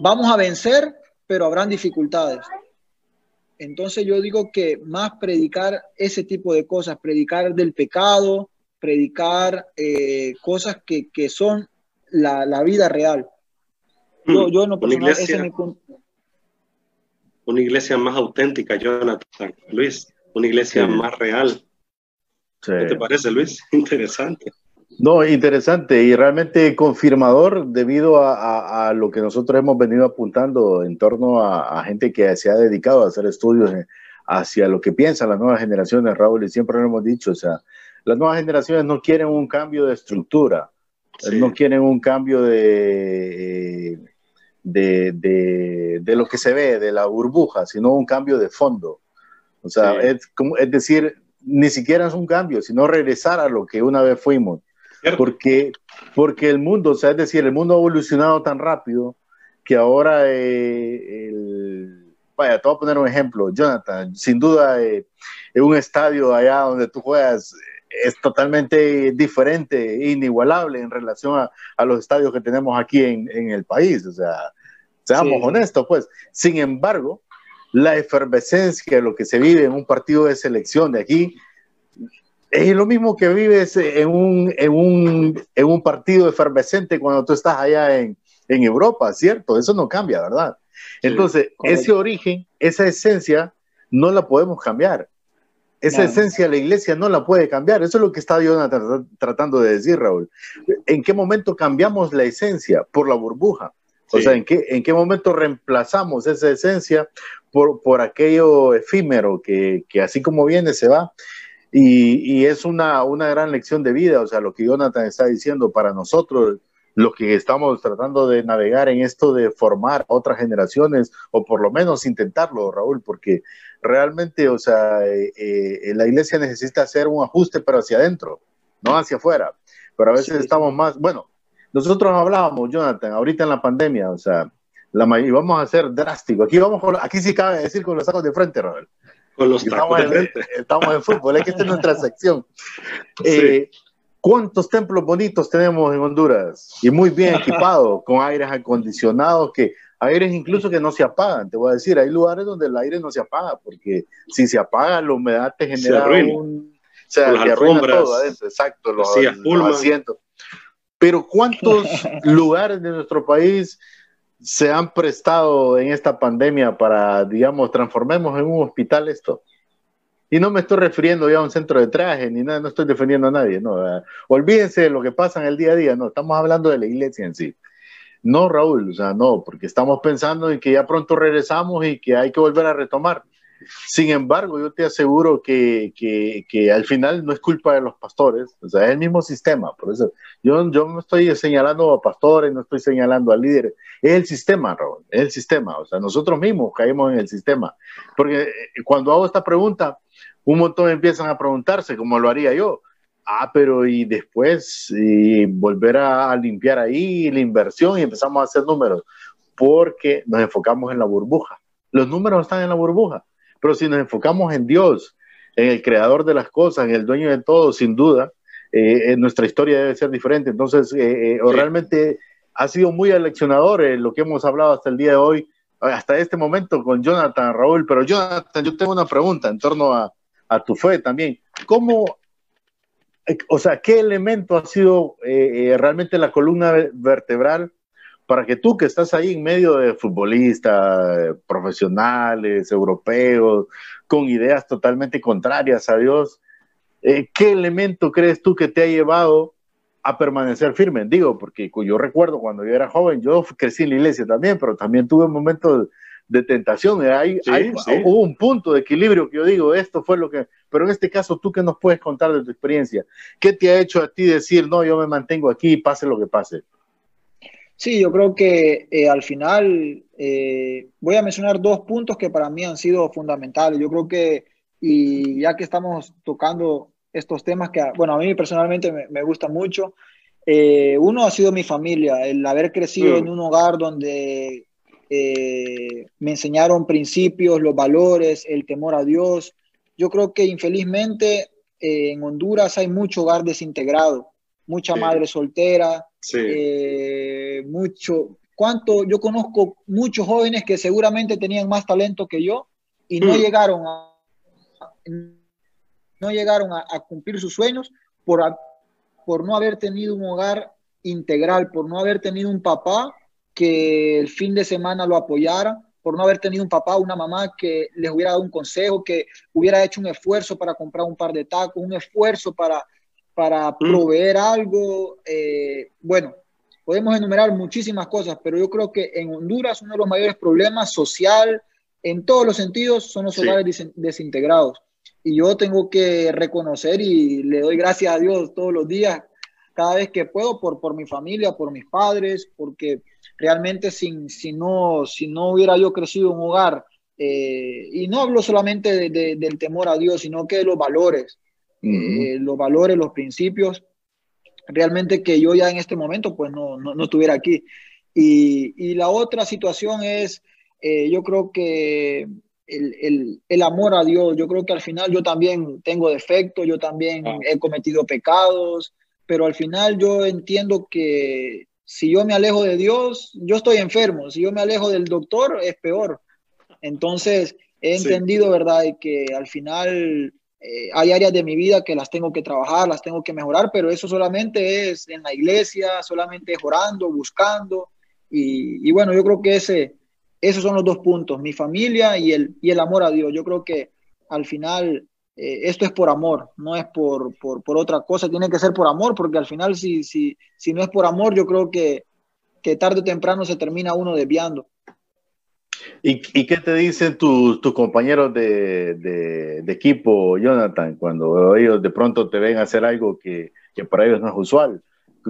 vamos a vencer, pero habrán dificultades. Entonces yo digo que más predicar ese tipo de cosas, predicar del pecado, predicar eh, cosas que, que son la, la, vida real. Yo, yo no una iglesia, mi punto. Una iglesia más auténtica, Jonathan. Luis, una iglesia más real. ¿Qué te parece, Luis? Interesante. No, interesante y realmente confirmador debido a, a, lo que nosotros hemos venido apuntando en torno a, a, gente que se ha dedicado a hacer estudios hacia lo que piensan las nuevas generaciones, Raúl, y siempre lo hemos dicho, o sea, las nuevas generaciones no quieren un cambio de estructura, no quieren un cambio de, de, de, lo que se ve, de la burbuja, sino un cambio de fondo. O sea, es, como, es decir, ni siquiera es un cambio, sino regresar a lo que una vez fuimos. Porque, porque el mundo, o sea, es decir, el mundo ha evolucionado tan rápido que ahora, eh, el, vaya, te voy a poner un ejemplo, Jonathan, sin duda, eh, en un estadio allá donde tú juegas, es totalmente diferente, inigualable en relación a, a, los estadios que tenemos aquí en, en, el país. O sea, Seamos honestos, pues. Sin embargo, la efervescencia, lo que se vive en un partido de selección de aquí, es lo mismo que vives en un, en un, en un partido efervescente cuando tú estás allá en, en Europa, ¿cierto? Eso no cambia, ¿verdad? Entonces, ese origen, esa esencia, no la podemos cambiar. Esa esencia la iglesia no la puede cambiar. Eso es lo que está Jonathan tratando de decir, Raúl. ¿En qué momento cambiamos la esencia? Por la burbuja. O sea, ¿en qué, ¿en qué momento reemplazamos esa esencia por, por aquello efímero que, que, así como viene se va? Y, y es una, una, gran lección de vida, o sea, lo que Jonathan está diciendo para nosotros, los que estamos tratando de navegar en esto de formar otras generaciones, o por lo menos intentarlo, Raúl, porque realmente, o sea, eh, eh, la iglesia necesita hacer un ajuste, pero hacia adentro, no hacia afuera. Pero a veces estamos más, bueno, nosotros hablábamos, Jonathan, ahorita en la pandemia, o sea, la, y vamos a ser drástico. Aquí vamos aquí sí cabe decir con los sacos de frente, Raúl. Con los estamos, de frente. estamos en fútbol, es que esta es nuestra sección. Eh, ¿Cuántos templos bonitos tenemos en Honduras? Y muy bien equipados, con aires acondicionados, que aires incluso que no se apagan. Te voy a decir, hay lugares donde el aire no se apaga, porque si se apaga, la humedad te genera un. O sea, te arruina todo adentro, exacto, los, los asientos. Pero ¿cuántos lugares de nuestro país se han prestado en esta pandemia para, digamos, transformemos en un hospital esto? Y no me estoy refiriendo ya a un centro de traje ni nada, no estoy defendiendo a nadie, no. Olvídense de lo que pasa en el día a día, no, estamos hablando de la iglesia en sí. No, Raúl, o sea, no, porque estamos pensando en que ya pronto regresamos y que hay que volver a retomar. Sin embargo, yo te aseguro que, que, que, al final no es culpa de los pastores, o sea, es el mismo sistema. Por eso yo, yo no estoy señalando a pastores, no estoy señalando a líderes, es el sistema, Raúl, es el sistema. O sea, nosotros mismos caemos en el sistema. Porque eh, cuando hago esta pregunta, un montón empiezan a preguntarse, como lo haría yo. Ah, pero y después y volver a, limpiar ahí la inversión y empezamos a hacer números, porque nos enfocamos en la burbuja. Los números están en la burbuja, pero si nos enfocamos en Dios, en el creador de las cosas, en el dueño de todo, sin duda, eh, nuestra historia debe ser diferente. Entonces, eh, eh, realmente ha sido muy aleccionador lo que hemos hablado hasta el día de hoy, hasta este momento con Jonathan, Raúl. Pero Jonathan, yo tengo una pregunta en torno a, a tu fe también. ¿Cómo, eh, o sea, qué elemento ha sido eh, eh, realmente la columna vertebral para que tú que estás ahí en medio de futbolistas, profesionales, europeos, con ideas totalmente contrarias a Dios, ¿qué elemento crees tú que te ha llevado a permanecer firme? Digo, porque yo recuerdo cuando yo era joven, yo crecí en la iglesia también, pero también tuve momentos de tentación. Eh, hay, Hubo un punto de equilibrio que yo digo, esto fue lo que... Pero en este caso, ¿tú qué nos puedes contar de tu experiencia? ¿Qué te ha hecho a ti decir, no, yo me mantengo aquí, pase lo que pase? Sí, yo creo que eh, al final eh, voy a mencionar dos puntos que para mí han sido fundamentales. Yo creo que, y ya que estamos tocando estos temas que, bueno, a mí personalmente me, me gusta mucho, uno ha sido mi familia, el haber crecido mm. en un hogar donde eh, me enseñaron principios, los valores, el temor a Dios. Yo creo que infelizmente eh, en Honduras hay mucho hogar desintegrado, mucha madre soltera, eh, mucho. ¿Cuánto? Yo conozco muchos jóvenes que seguramente tenían más talento que yo y no hmm. llegaron a, no llegaron a, a cumplir sus sueños por, por no haber tenido un hogar integral, por no haber tenido un papá que el fin de semana lo apoyara, por no haber tenido un papá o una mamá que les hubiera dado un consejo, que hubiera hecho un esfuerzo para comprar un par de tacos, un esfuerzo para, para mm. proveer algo. Eh, bueno, podemos enumerar muchísimas cosas, pero yo creo que en Honduras uno de los mayores problemas social, en todos los sentidos, son los hogares desintegrados. Y yo tengo que reconocer y le doy gracias a Dios todos los días, cada vez que puedo, por, por mi familia, por mis padres, porque realmente sin, si, no, si no hubiera yo crecido en un hogar, eh, y no hablo solamente del temor a Dios, sino que de los valores, eh, los valores, los principios, realmente que yo ya en este momento pues no, no, estuviera aquí. Y, y, la otra situación es, eh, yo creo que el, el, el, amor a Dios, yo creo que al final yo también tengo defectos, yo también ah. he cometido pecados, pero al final yo entiendo que si yo me alejo de Dios, yo estoy enfermo. Si yo me alejo del doctor, es peor. Entonces, he entendido, ¿verdad?, que al final eh, hay áreas de mi vida que las tengo que trabajar, las tengo que mejorar, pero eso solamente es en la iglesia, solamente es orando, buscando. Y, bueno, yo creo que ese, esos son los dos puntos, mi familia y el, y el amor a Dios. Yo creo que al final eh, esto es por amor, no es por, por, por, otra cosa, tiene que ser por amor, porque al final si, si, si no es por amor, yo creo que, que tarde o temprano se termina uno desviando. ¿Y, ¿Y, qué te dicen tus, tus compañeros de, de, equipo, Jonathan, cuando ellos de pronto te ven hacer algo que, que para ellos no es usual?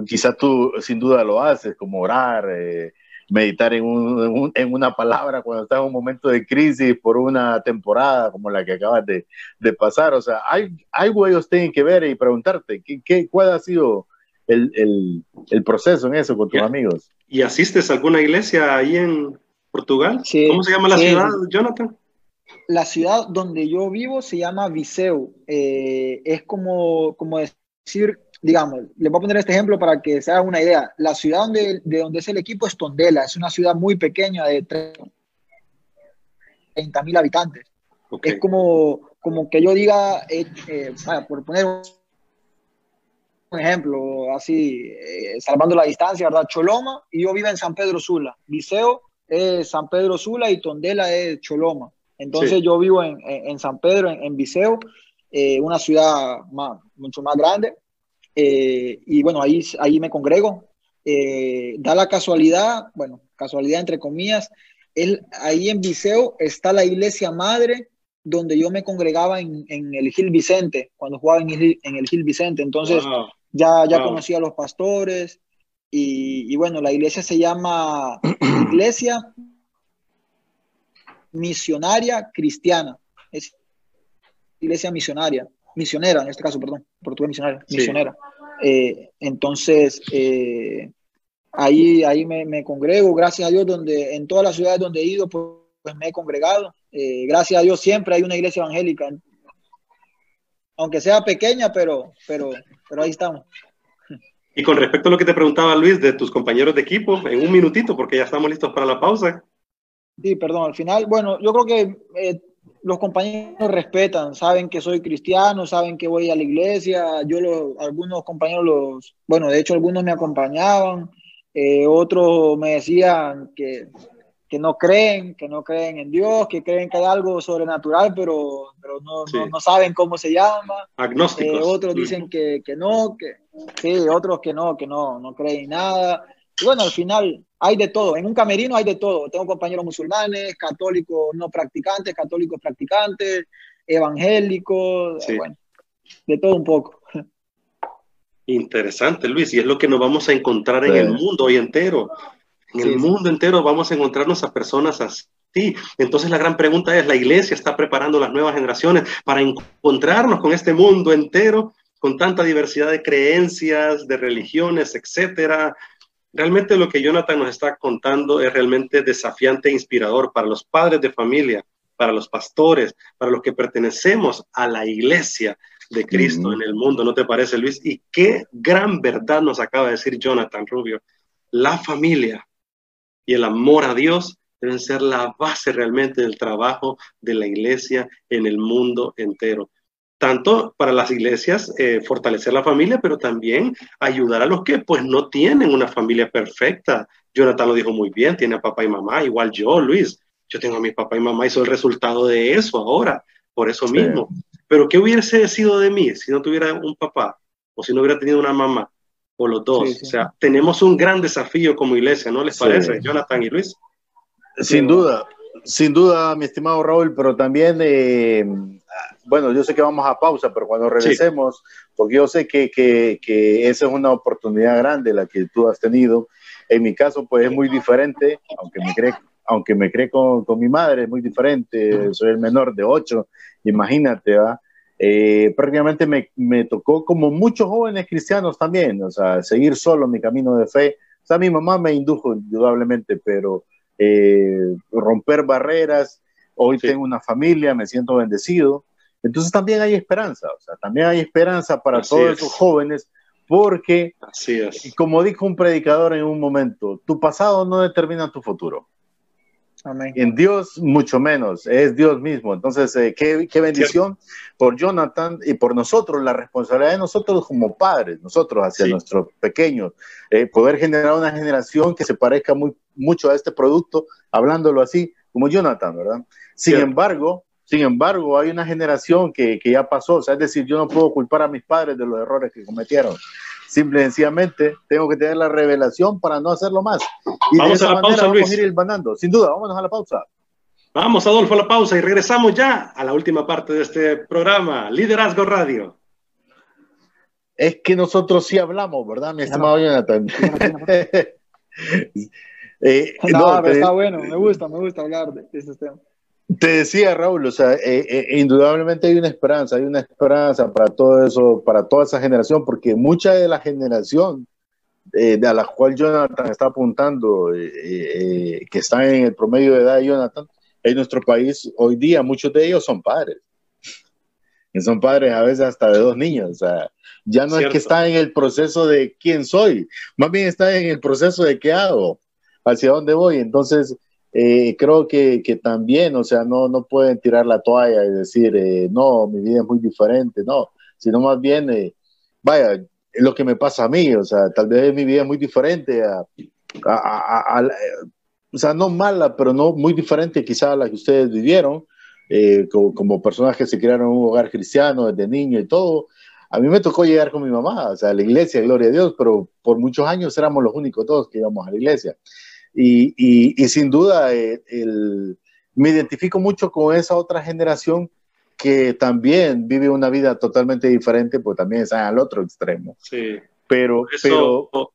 Quizás tú sin duda lo haces, como orar, eh, meditar en, un, en, una palabra cuando estás en un momento de crisis por una temporada como la que acabas de, de pasar. O sea, hay, algo ellos tienen que ver y preguntarte, ¿qué, qué, ¿cuál ha sido el, el, el, proceso en eso con tus amigos? ¿Y asistes a alguna iglesia ahí en Portugal? Sí, ¿Cómo se llama la ciudad, Jonathan? La ciudad donde yo vivo se llama Viseu. Eh, es como, como decir digamos, les voy a poner este ejemplo para que se hagan una idea. La ciudad donde, de donde es el equipo es Tondela, es una ciudad muy pequeña de 30 mil habitantes. Es como, como que yo diga, eh, eh, por poner un ejemplo, así, eh, salvando la distancia, ¿verdad? Choloma y yo vivo en San Pedro Sula. Viseo es San Pedro Sula y Tondela es Choloma. Entonces yo vivo en, en, San Pedro, en, en Viseo, una ciudad más, mucho más grande eh, y bueno, ahí, ahí me congrego. Eh, da la casualidad, bueno, casualidad entre comillas, él, ahí en Viseo está la iglesia madre donde yo me congregaba en, en el Gil Vicente, cuando jugaba en el, en el Gil Vicente. Entonces ya, ya conocía a los pastores y, y, bueno, la iglesia se llama Iglesia Misionaria Cristiana. Es iglesia misionaria misionera, en este caso, perdón, portugués misionera, misionera. Eh, entonces, eh, ahí, ahí me, me, congrego, gracias a Dios, donde en todas las ciudades donde he ido, pues, pues me he congregado. Eh, gracias a Dios siempre hay una iglesia evangélica, aunque sea pequeña, pero, pero, pero ahí estamos. Y con respecto a lo que te preguntaba Luis de tus compañeros de equipo, en un minutito, porque ya estamos listos para la pausa. Sí, perdón, al final, bueno, yo creo que los compañeros respetan, saben que soy cristiano, saben que voy a la iglesia. Yo, algunos compañeros, los, bueno, de hecho, algunos me acompañaban, eh, otros me decían que, que, no creen, que no creen en Dios, que creen que hay algo sobrenatural, pero, pero no, no, saben cómo se llama. Agnósticos. Eh, otros dicen que, que no, que sí, otros que no, que no, no creen nada. Y bueno, al final hay de todo. En un camerino hay de todo. Tengo compañeros musulmanes, católicos no practicantes, católicos practicantes, evangélicos, bueno, de todo un poco. Interesante, Luis, y es lo que nos vamos a encontrar en el mundo hoy entero. En el mundo entero vamos a encontrarnos a personas así. Entonces la gran pregunta es, ¿la iglesia está preparando las nuevas generaciones para encontrarnos con este mundo entero, con tanta diversidad de creencias, de religiones, etcétera? Realmente lo que Jonathan nos está contando es realmente desafiante e inspirador para los padres de familia, para los pastores, para los que pertenecemos a la iglesia de Cristo en el mundo, ¿no te parece, Luis? Y qué gran verdad nos acaba de decir Jonathan Rubio. La familia y el amor a Dios deben ser la base realmente del trabajo de la iglesia en el mundo entero tanto para las iglesias eh, fortalecer la familia, pero también ayudar a los que pues no tienen una familia perfecta. Jonathan lo dijo muy bien, tiene a papá y mamá, igual yo, Luis, yo tengo a mi papá y mamá y soy el resultado de eso ahora, por eso mismo. Pero ¿qué hubiese sido de mí si no tuviera un papá o si no hubiera tenido una mamá o los dos? O sea, tenemos un gran desafío como iglesia, ¿no les parece, Jonathan y Luis? Sin duda, sin duda, mi estimado Raúl, pero también eh, bueno, yo sé que vamos a pausa, pero cuando regresemos, porque yo sé que, que, que, esa es una oportunidad grande la que tú has tenido. En mi caso, pues es muy diferente, aunque me cree, aunque me cree con, con mi madre, es muy diferente, soy el menor de ocho, imagínate, ¿va? Eh, prácticamente me, me, tocó como muchos jóvenes cristianos también, o sea, seguir solo mi camino de fe. O sea, mi mamá me indujo indudablemente, pero eh, romper barreras, hoy tengo una familia, me siento bendecido, entonces también hay esperanza, o sea, también hay esperanza para todos esos jóvenes, Porque, Así es. como dijo un predicador en un momento, tu pasado no determina tu futuro. Amén. En Dios mucho menos, es Dios mismo. Entonces, eh, qué, qué, bendición por Jonathan y por nosotros, la responsabilidad de nosotros como padres, nosotros hacia sí. nuestros pequeños, eh, poder generar una generación que se parezca muy, mucho a este producto, hablándolo así, como Jonathan, ¿verdad? Sin sí. embargo, sin embargo, hay una generación que, que, ya pasó, o sea, es decir, yo no puedo culpar a mis padres de los errores que cometieron. Simple y sencillamente tengo que tener la revelación para no hacerlo más. Y vamos de esa a la manera pausa, vamos Luis. a ir banando. Sin duda, vámonos a la pausa. Vamos, Adolfo, a la pausa y regresamos ya a la última parte de este programa, Liderazgo Radio. Es que nosotros sí hablamos, ¿verdad, mi estimado Jonathan? eh, no, no, pero te... está bueno, me gusta, me gusta hablar de, de estos temas. Te decía Raúl, o sea, eh, eh, indudablemente hay una esperanza, hay una esperanza para todo eso, para toda esa generación, porque mucha de la generación eh, a la cual Jonathan está apuntando, eh, que están en el promedio de edad de Jonathan, en nuestro país hoy día, muchos de ellos son padres. Y son padres a veces hasta de dos niños, o sea, ya no Cierto. es que están en el proceso de quién soy, más bien están en el proceso de qué hago, hacia dónde voy. Entonces, eh, creo que, que, también, o sea, no, no pueden tirar la toalla y decir, eh, no, mi vida es muy diferente, no, sino más bien, eh, vaya, lo que me pasa a mí, o sea, tal vez mi vida es muy diferente a, a, a, a o sea, no mala, pero no muy diferente quizá a la que ustedes vivieron, como, como, personas que se criaron en un hogar cristiano desde niño y todo. A mí me tocó llegar con mi mamá, o sea, a la iglesia, gloria a Dios, pero por muchos años éramos los únicos todos que íbamos a la iglesia. Y, y, y sin duda el, el, me identifico mucho con esa otra generación que también vive una vida totalmente diferente, pues también está al otro extremo. Sí. Pero, Eso... pero,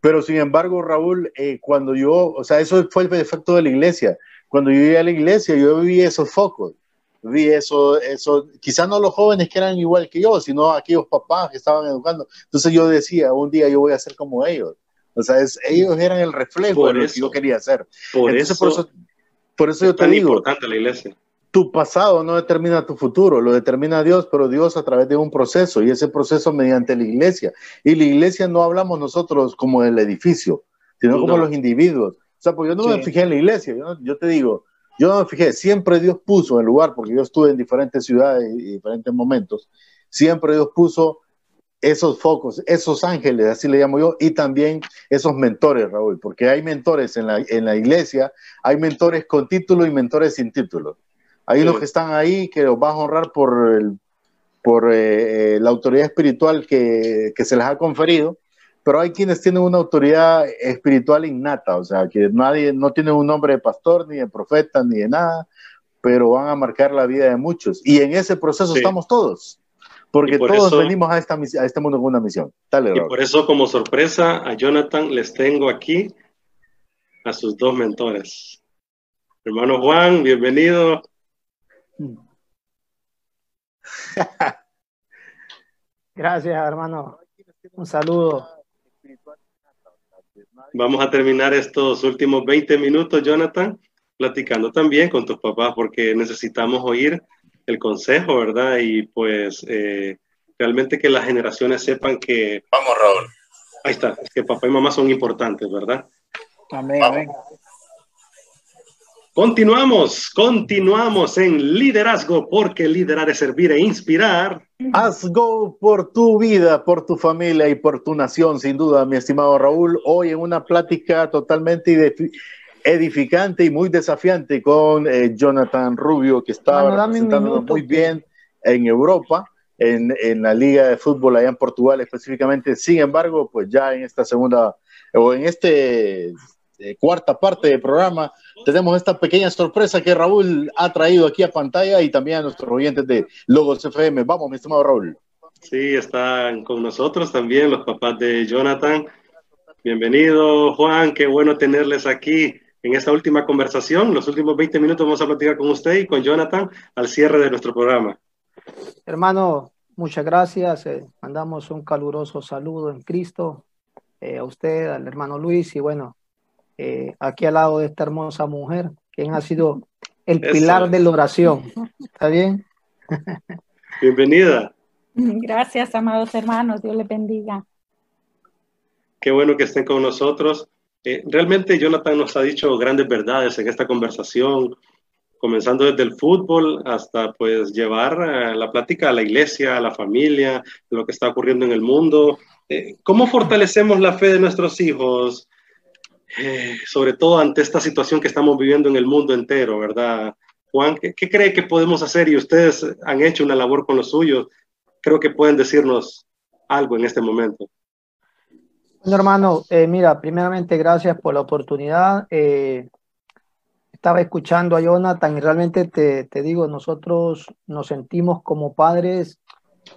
pero sin embargo, Raúl, eh, cuando yo, o sea, eso fue el efecto de la iglesia. Cuando yo llegué a la iglesia, yo vi esos focos, vi eso, eso, quizás no los jóvenes que eran igual que yo, sino aquellos papás que estaban educando. Entonces yo decía, un día yo voy a ser como ellos. O sea, es, ellos eran el reflejo por de lo eso, que yo quería hacer. Por Entonces, eso, por eso, por eso yo te tan digo, importante la iglesia. tu pasado no determina tu futuro, lo determina Dios, pero Dios a través de un proceso y ese proceso mediante la iglesia. Y la iglesia no hablamos nosotros como el edificio, sino como los individuos. O sea, pues yo no me fijé en la iglesia, yo, yo te digo, yo no me fijé, siempre Dios puso en lugar, porque yo estuve en diferentes ciudades y diferentes momentos, siempre Dios puso esos focos, esos ángeles, así le llamo yo, y también esos mentores, Raúl, porque hay mentores en la, en la iglesia, hay mentores con título y mentores sin título. Hay Sí. unos que están ahí que los vas a honrar por, el- por eh, eh, la autoridad espiritual que, que se les ha conferido, pero hay quienes tienen una autoridad espiritual innata, o sea, que nadie, no tienen un nombre de pastor, ni de profeta, ni de nada, pero van a marcar la vida de muchos. Y en ese proceso Sí. estamos todos, porque por todos eso- venimos a, esta, misi- a este mundo con una misión. Dale, Y por eso, como sorpresa, a Jonathan les tengo aquí a sus dos mentores. Hermano Juan, bienvenido. Gracias, hermano. Un saludo. Vamos a terminar estos últimos 20 minutos, Jonathan, platicando también con tus papás, porque necesitamos oír el consejo, ¿verdad? Y pues eh, realmente que las generaciones sepan que, Vamos, Raúl. ahí está, que papá y mamá son importantes, ¿verdad? Amén, amén. Continuamos, continuamos en liderazgo, porque liderar es servir e inspirar. Haz go por tu vida, por tu familia y por tu nación, sin duda, mi estimado Raúl. Hoy en una plática totalmente edificante y muy desafiante con eh, Jonathan Rubio, que está representándonos minuto muy que- bien en Europa, en, en la Liga de Fútbol allá en Portugal específicamente. Sin embargo, pues ya en esta segunda o en este eh, cuarta parte del programa tenemos esta pequeña sorpresa que Raúl ha traído aquí a pantalla y también a nuestros oyentes de Logos FM. Vamos, mi estimado Raúl. Sí, están con nosotros también los papás de Jonathan. Bienvenido, Juan, qué bueno tenerles aquí en esta última conversación. Los últimos 20 minutos vamos a platicar con usted y con Jonathan al cierre de nuestro programa. Hermano, muchas gracias. eh, mandamos un caluroso saludo en Cristo eh, a usted, al hermano Luis y bueno, eh, aquí al lado de esta hermosa mujer, quien ha sido el Eso pilar de la oración. ¿Está bien? Bienvenida. Gracias, amados hermanos. Dios les bendiga. Qué bueno que estén con nosotros. Eh, realmente Jonathan nos ha dicho grandes verdades en esta conversación, comenzando desde el fútbol hasta pues llevar eh, la plática a la iglesia, a la familia, lo que está ocurriendo en el mundo. Eh, ¿Cómo fortalecemos la fe de nuestros hijos? sobre todo ante esta situación que estamos viviendo en el mundo entero, ¿verdad? Juan, ¿qué, ¿qué, cree que podemos hacer? Y ustedes han hecho una labor con los suyos. Creo que pueden decirnos algo en este momento. Bueno, hermano, eh, mira, primeramente gracias por la oportunidad. Eh, estaba escuchando a Jonathan y realmente te, te, digo, nosotros nos sentimos como padres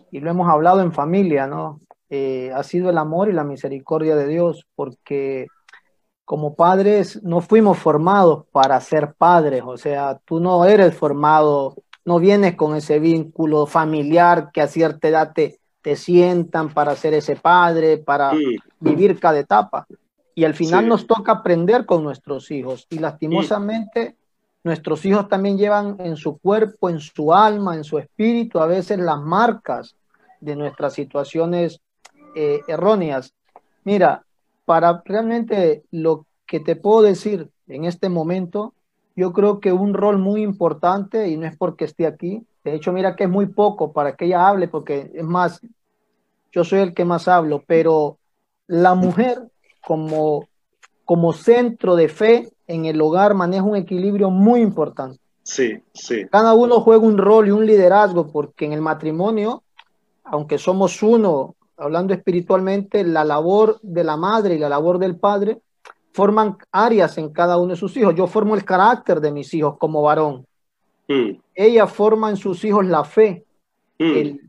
y lo hemos hablado en familia, ¿no? Eh, ha sido el amor y la misericordia de Dios, porque como padres no fuimos formados para ser padres, o sea, tú no eres formado, no vienes con ese vínculo familiar que a cierta edad te, te sientan para ser ese padre, para vivir cada etapa. Y al final nos toca aprender con nuestros hijos. Y lastimosamente nuestros hijos también llevan en su cuerpo, en su alma, en su espíritu, a veces las marcas de nuestras situaciones eh, erróneas. Mira, para realmente lo que te puedo decir en este momento, yo creo que un rol muy importante, y no es porque esté aquí, de hecho, mira que es muy poco para que ella hable, porque es más, yo soy el que más hablo, pero la mujer como, como centro de fe en el hogar maneja un equilibrio muy importante. Sí, sí. Cada uno juega un rol y un liderazgo, porque en el matrimonio, aunque somos uno, hablando espiritualmente, la labor de la madre y la labor del padre forman áreas en cada uno de sus hijos. Yo formo el carácter de mis hijos como varón. Mm. Ella forma en sus hijos la fe, mm.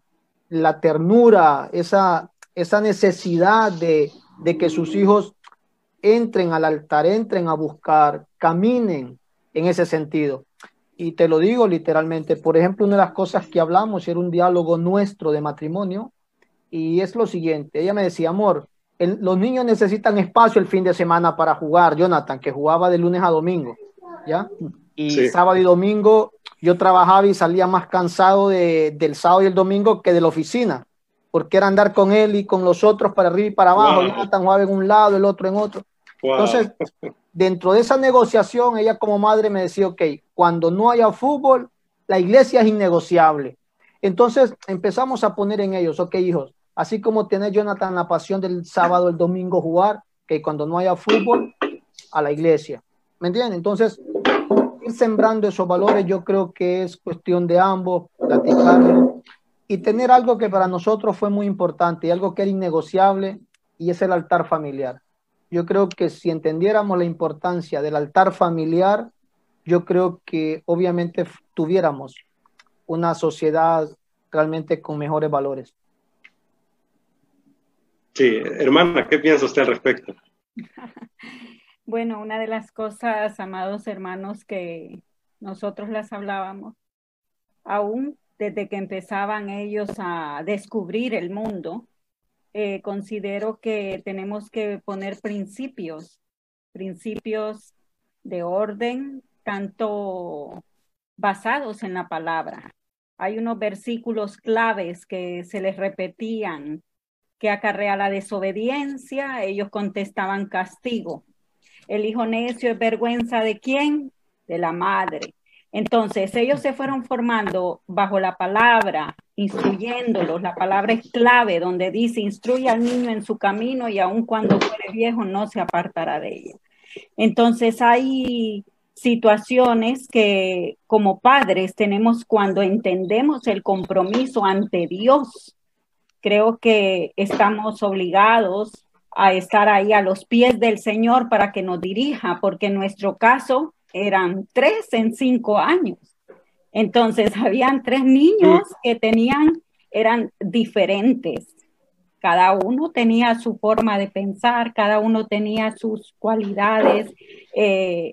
La ternura, esa, esa necesidad de, de, que sus hijos entren al altar, entren a buscar, caminen en ese sentido. Y te lo digo literalmente, por ejemplo, una de las cosas que hablamos era un diálogo nuestro de matrimonio y es lo siguiente, ella me decía, amor, los niños necesitan espacio el fin de semana para jugar, Jonathan, que jugaba de lunes a domingo, ¿ya? Y sábado y domingo yo trabajaba y salía más cansado de, del sábado y el domingo que de la oficina, porque era andar con él y con los otros para arriba y para abajo, wow. Jonathan jugaba en un lado, el otro en otro. Entonces, dentro de esa negociación, ella como madre me decía, ok, cuando no haya fútbol, la iglesia es innegociable. Entonces empezamos a poner en ellos, ok, hijos, así como tiene Jonathan la pasión del sábado, el domingo jugar, que cuando no haya fútbol, a la iglesia. ¿Me entienden? Entonces, sembrando esos valores, yo creo que es cuestión de ambos, platicarlo y tener algo que para nosotros fue muy importante y algo que era innegociable y es el altar familiar. Yo creo que si entendiéramos la importancia del altar familiar, yo creo que obviamente tuviéramos una sociedad realmente con mejores valores. Sí, hermana, ¿qué piensa usted al respecto? Bueno, una de las cosas, amados hermanos, que nosotros las hablábamos, aún desde que empezaban ellos a descubrir el mundo, eh, considero que tenemos que poner principios, principios de orden, tanto basados en la palabra. Hay unos versículos claves que se les repetían, que acarrea la desobediencia, ellos contestaban castigo el hijo necio es vergüenza de quién? De la madre. Entonces, ellos se fueron formando bajo la palabra, instruyéndolos. La palabra es clave, donde dice, instruye al niño en su camino y aun cuando fuere viejo no se apartará de ella. Entonces, hay situaciones que como padres tenemos cuando entendemos el compromiso ante Dios. Creo que estamos obligados a estar ahí a los pies del Señor para que nos dirija, porque en nuestro caso eran tres en cinco años. Entonces, habían tres niños que tenían, eran diferentes. Cada uno tenía su forma de pensar, cada uno tenía sus cualidades. Eh,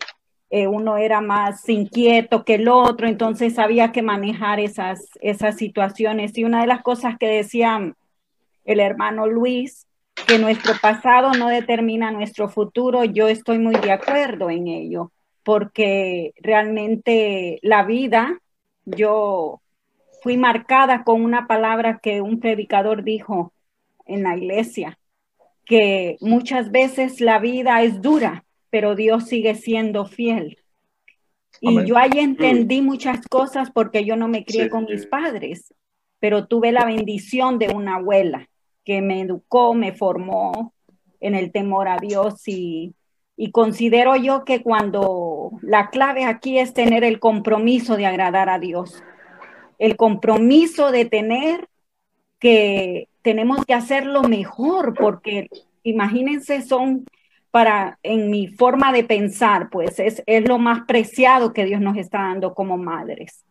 eh, uno era más inquieto que el otro, entonces había que manejar esas, esas situaciones. Y una de las cosas que decía el hermano Luis que nuestro pasado no determina nuestro futuro, yo estoy muy de acuerdo en ello, porque realmente la vida, yo fui marcada con una palabra que un predicador dijo en la iglesia, que muchas veces la vida es dura, pero Dios sigue siendo fiel. Y yo ahí entendí muchas cosas porque yo no me crié con mis padres, pero tuve la bendición de una abuela que me educó, me formó en el temor a Dios y, y considero yo que cuando la clave aquí es tener el compromiso de agradar a Dios, el compromiso de tener que tenemos que hacerlo mejor porque imagínense son para, en mi forma de pensar, pues es, es lo más preciado que Dios nos está dando como madres,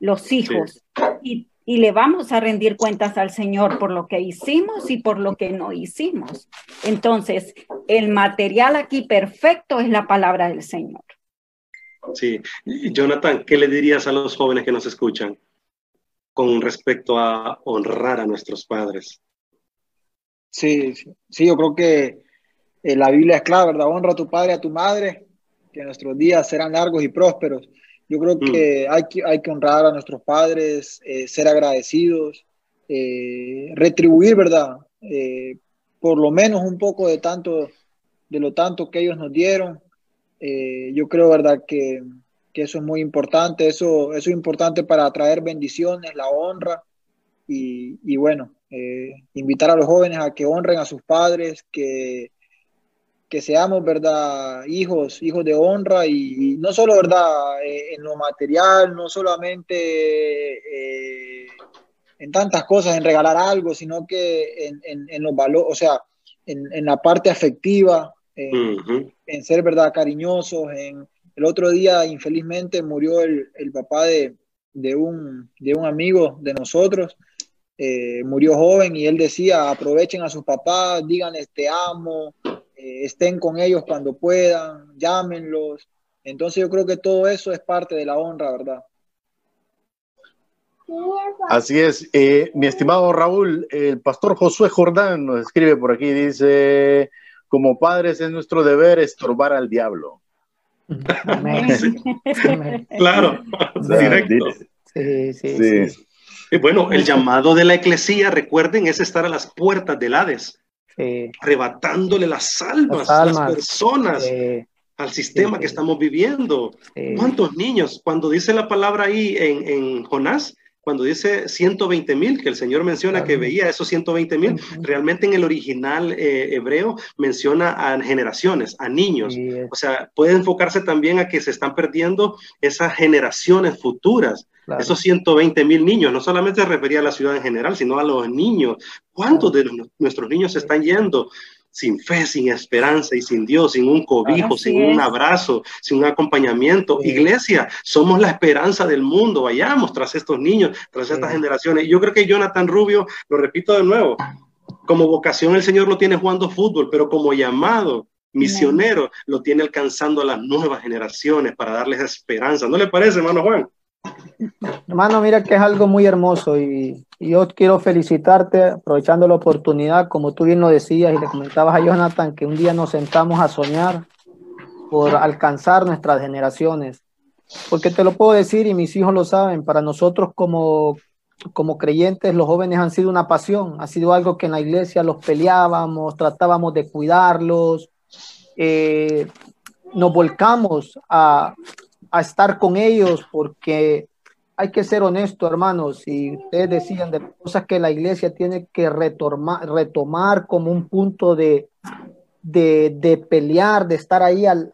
los hijos. Y, y le vamos a rendir cuentas al Señor por lo que hicimos y por lo que no hicimos. Entonces, el material aquí perfecto es la palabra del Señor. Sí, Jonathan, ¿qué le dirías a los jóvenes que nos escuchan con respecto a honrar a nuestros padres? Sí, sí, yo creo que eh, la Biblia es clara, ¿verdad? Honra a tu padre, a tu madre, que nuestros días serán largos y prósperos. Yo creo mm. que hay que, hay que honrar a nuestros padres, eh, ser agradecidos, eh, retribuir, ¿verdad? por lo menos un poco de tanto, de lo tanto que ellos nos dieron. yo creo, ¿verdad? Que, que, eso es muy importante, eso, eso es importante para atraer bendiciones, la honra y, y bueno, invitar a los jóvenes a que honren a sus padres, que que seamos, ¿verdad? Hijos, hijos de honra y, no solo, ¿verdad? Eh, en lo material, no solamente eh, en tantas cosas, en regalar algo, sino que en, en, los valores, o sea, en, en, la parte afectiva, en ser, ¿verdad? Cariñosos. En, el otro día, infelizmente, murió el, el papá de, de, un, de un amigo de nosotros. Eh, murió joven y él decía, aprovechen a sus papás, díganles te amo, eh, estén con ellos cuando puedan, llámenlos. Entonces yo creo que todo eso es parte de la honra, ¿verdad? Así es. Eh, mi estimado Raúl, el pastor Josué Jordán nos escribe por aquí, dice, como padres es nuestro deber estorbar al diablo. claro, directo. Sí, sí, sí. Y bueno, el llamado de la eclesía, recuerden, es estar a las puertas del Hades arrebatándole las almas, a las personas. al sistema que estamos viviendo. ¿Cuántos niños? Cuando dice la palabra ahí en, en Jonás, cuando dice 120 mil, que el Señor menciona que veía esos 120 mil, realmente en el original eh, hebreo menciona a generaciones, a niños. O sea, puede enfocarse también a que se están perdiendo esas generaciones futuras. Esos 120 mil niños, no solamente se refería a la ciudad en general, sino a los niños. ¿Cuántos de nuestros niños se están yendo? Sin fe, sin esperanza y sin Dios, sin un cobijo, sin un abrazo, sin un acompañamiento. Iglesia, somos la esperanza del mundo. Vayamos tras estos niños, tras estas generaciones. Yo creo que Jonathan Rubio, lo repito de nuevo, como vocación el Señor lo tiene jugando fútbol, pero como llamado misionero lo tiene alcanzando a las nuevas generaciones para darles esperanza. ¿No le parece, hermano Juan? Hermano, mira que es algo muy hermoso y, yo quiero felicitarte aprovechando la oportunidad, como tú bien lo decías y le comentabas a Jonathan, que un día nos sentamos a soñar por alcanzar nuestras generaciones. Porque te lo puedo decir y mis hijos lo saben, para nosotros como, como creyentes los jóvenes han sido una pasión, ha sido algo que en la iglesia los peleábamos, tratábamos de cuidarlos, eh, nos volcamos a, a estar con ellos porque hay que ser honesto, hermanos. Si ustedes decían de cosas que la iglesia tiene que retomar, retomar como un punto de, de, pelear, de estar ahí al,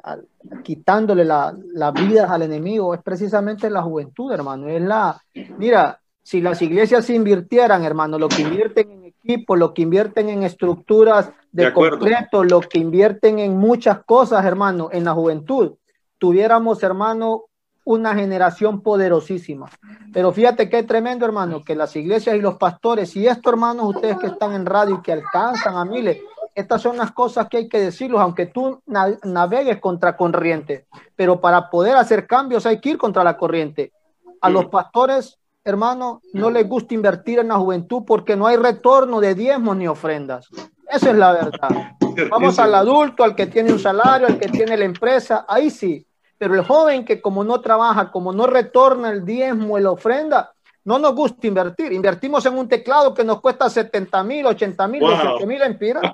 quitándole la, la, vida al enemigo, es precisamente la juventud, hermano. Es la, mira, si las iglesias invirtieran, hermano, lo que invierten en equipo, lo que invierten en estructuras de, de concreto, lo que invierten en muchas cosas, hermano, en la juventud, tuviéramos, hermano, una generación poderosísima. Pero fíjate qué tremendo, hermano, que las iglesias y los pastores, y esto, hermanos, ustedes que están en radio y que alcanzan a miles, estas son las cosas que hay que decirlos, aunque tú navegues contra corriente, pero para poder hacer cambios hay que ir contra la corriente. A los pastores, hermano, no les gusta invertir en la juventud porque no hay retorno de diezmos ni ofrendas. Esa es la verdad. Vamos al adulto, al que tiene un salario, al que tiene la empresa, ahí sí. Pero el joven que como no trabaja, como no retorna el diezmo, la ofrenda, no nos gusta invertir. Invertimos en un teclado que nos cuesta 70 mil, 80 mil, Wow. mil empiras,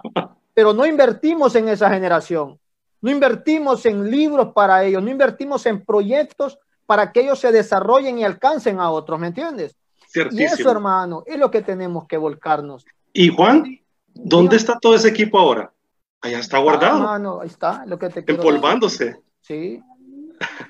pero no invertimos en esa generación. No invertimos en libros para ellos, no invertimos en proyectos para que ellos se desarrollen y alcancen a otros, ¿me entiendes? Y Ciertísimo. eso, hermano, es lo que tenemos que volcarnos. Y Juan, ¿dónde está todo ese equipo ahora? Allá está Ah, guardado, hermano, ahí está, lo que te quiero decir. empolvándose. Sí.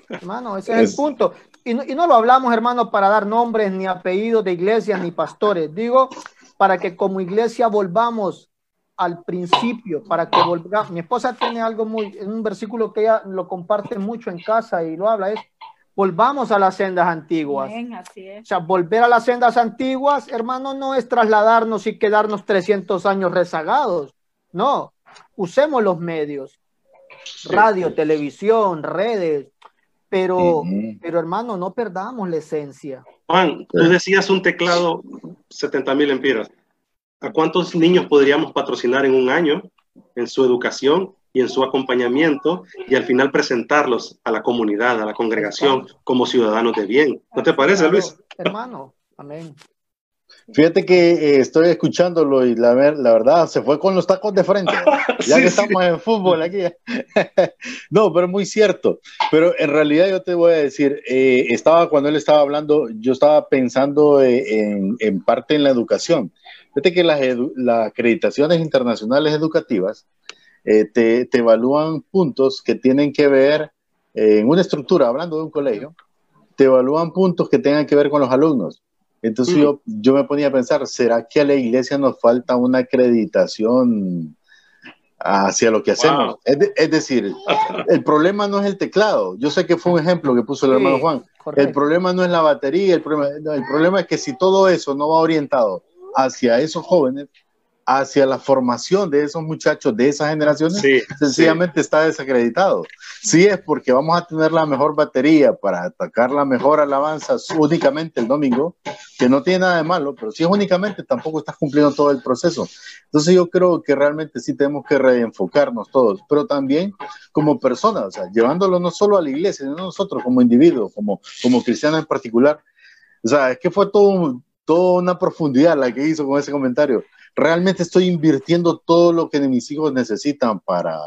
Hermano, ese es, el punto. Y no, y no lo hablamos, hermano, para dar nombres ni apellidos de iglesias ni pastores. Digo, para que como iglesia volvamos al principio, para que volvamos. Mi esposa tiene algo muy, en un versículo que ella lo comparte mucho en casa y lo habla, es volvamos a las sendas antiguas. Así O sea, volver a las sendas antiguas, hermano, no es trasladarnos y quedarnos 300 años rezagados. No, usemos los medios, radio, televisión, redes, pero, pero hermano, no perdamos la esencia. Juan, tú decías un teclado 70 mil empiras. ¿A cuántos niños podríamos patrocinar en un año en su educación y en su acompañamiento y al final presentarlos a la comunidad, a la congregación como ciudadanos de bien? ¿No te parece, Luis? Hermano, amén. Fíjate que eh, estoy escuchándolo y la, la verdad se fue con los tacos de frente. Ya Sí, que sí. estamos en fútbol aquí. no, pero muy cierto. Pero en realidad yo te voy a decir, eh, estaba cuando él estaba hablando, yo estaba pensando eh, en, en parte en la educación. Fíjate que las, las acreditaciones internacionales educativas eh, te, te evalúan puntos que tienen que ver eh, en una estructura, hablando de un colegio, te evalúan puntos que tengan que ver con los alumnos. Entonces Mm. yo, yo me ponía a pensar, ¿será que a la iglesia nos falta una acreditación hacia lo que hacemos? Wow. Es, de- es decir, el problema no es el teclado. Yo sé que fue un ejemplo que puso el Sí, hermano Juan. El problema no es la batería, el problema, no, el problema es que si todo eso no va orientado hacia esos jóvenes, hacia la formación de esos muchachos de esas generaciones, Sí, sencillamente está desacreditado. Si es porque vamos a tener la mejor batería para atacar la mejor alabanza únicamente el domingo, que no tiene nada de malo, pero si es únicamente, tampoco estás cumpliendo todo el proceso. Entonces yo creo que realmente sí tenemos que reenfocarnos todos, pero también como personas, o sea, llevándolo no solo a la iglesia, sino nosotros como individuos, como, como cristianos en particular. O sea, es que fue todo, toda una profundidad la que hizo con ese comentario. Realmente estoy invirtiendo todo lo que mis hijos necesitan para,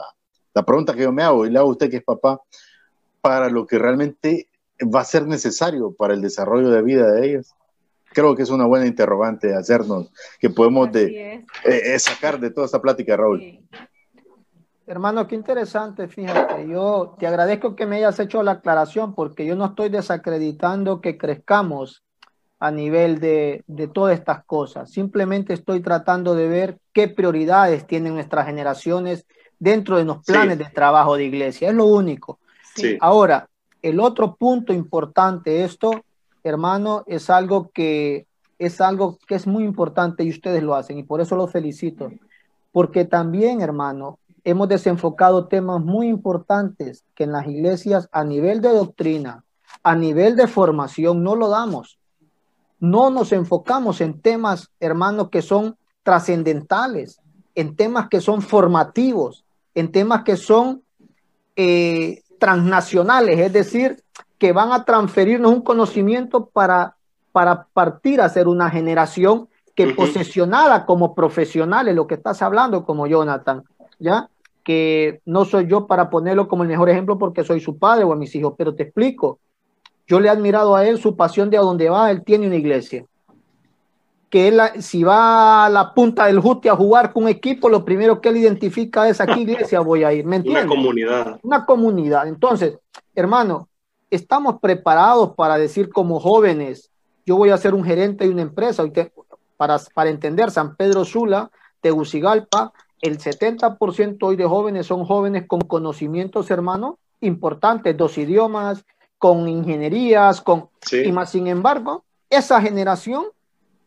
la pregunta que yo me hago, y le hago a usted que es papá, para lo que realmente va a ser necesario para el desarrollo de vida de ellos. Creo que es una buena interrogante hacernos, que podemos de, eh, eh, sacar de toda esta plática, Raúl. Sí. Hermano, qué interesante, fíjate, yo te agradezco que me hayas hecho la aclaración porque yo no estoy desacreditando que crezcamos a nivel de, de todas estas cosas, simplemente estoy tratando de ver qué prioridades tienen nuestras generaciones dentro de los Sí. planes de trabajo de iglesia, es lo único. sí. Ahora, el otro punto importante de esto, hermano, es algo que es algo que es muy importante y ustedes lo hacen y por eso los felicito. Porque también, hermano, hemos desenfocado temas muy importantes que en las iglesias a nivel de doctrina, a nivel de formación, no lo damos. No nos enfocamos en temas, hermano, que son trascendentales, en temas que son formativos, en temas que son eh, transnacionales, es decir, que van a transferirnos un conocimiento para, para partir a ser una generación que Ujú. posesionada como profesionales, lo que estás hablando como Jonathan, ¿ya? Que no soy yo para ponerlo como el mejor ejemplo porque soy su padre o a mis hijos, pero te explico. Yo le he admirado a él su pasión de a donde va, él tiene una iglesia. Que él, si va a la punta del Juti a jugar con un equipo, lo primero que él identifica es a qué iglesia voy a ir, ¿me Una entiendes? comunidad. una comunidad. Entonces, hermano, estamos preparados para decir como jóvenes, yo voy a ser un gerente de una empresa. Para, para entender, San Pedro Sula, Tegucigalpa, el 70% hoy de jóvenes son jóvenes con conocimientos, hermano, importantes, dos idiomas, con ingenierías, con... Sí. Y más sin embargo, esa generación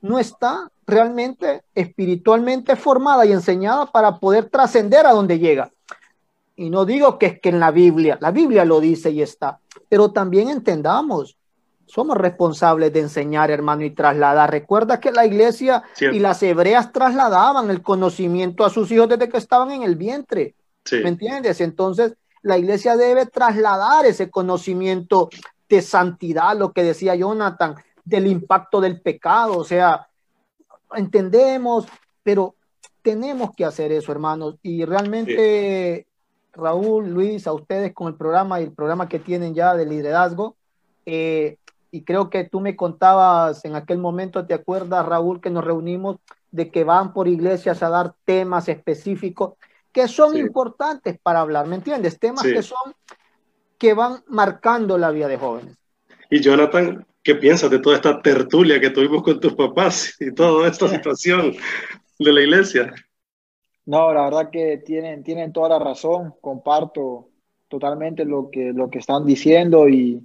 no está realmente espiritualmente formada y enseñada para poder trascender a donde llega. Y no digo que es que en la Biblia, la Biblia lo dice y está, pero también entendamos, somos responsables de enseñar, hermano, y trasladar. Recuerda que la iglesia Cierto. y las hebreas trasladaban el conocimiento a sus hijos desde que estaban en el vientre. Sí. ¿Me entiendes? Entonces, la iglesia debe trasladar ese conocimiento de santidad, lo que decía Jonathan, del impacto del pecado, o sea, entendemos, pero tenemos que hacer eso, hermanos, y realmente, Raúl, Luis, a ustedes con el programa y el programa que tienen ya de liderazgo, eh, y creo que tú me contabas en aquel momento, ¿te acuerdas, Raúl, que nos reunimos de que van por iglesias a dar temas específicos que son importantes para hablar, ¿me entiendes? Temas que son que van marcando la vida de jóvenes. Y Jonathan, ¿qué piensas de toda esta tertulia que tuvimos con tus papás y toda esta situación de la iglesia? No, la verdad que tienen, tienen toda la razón, comparto totalmente lo que, lo que están diciendo y,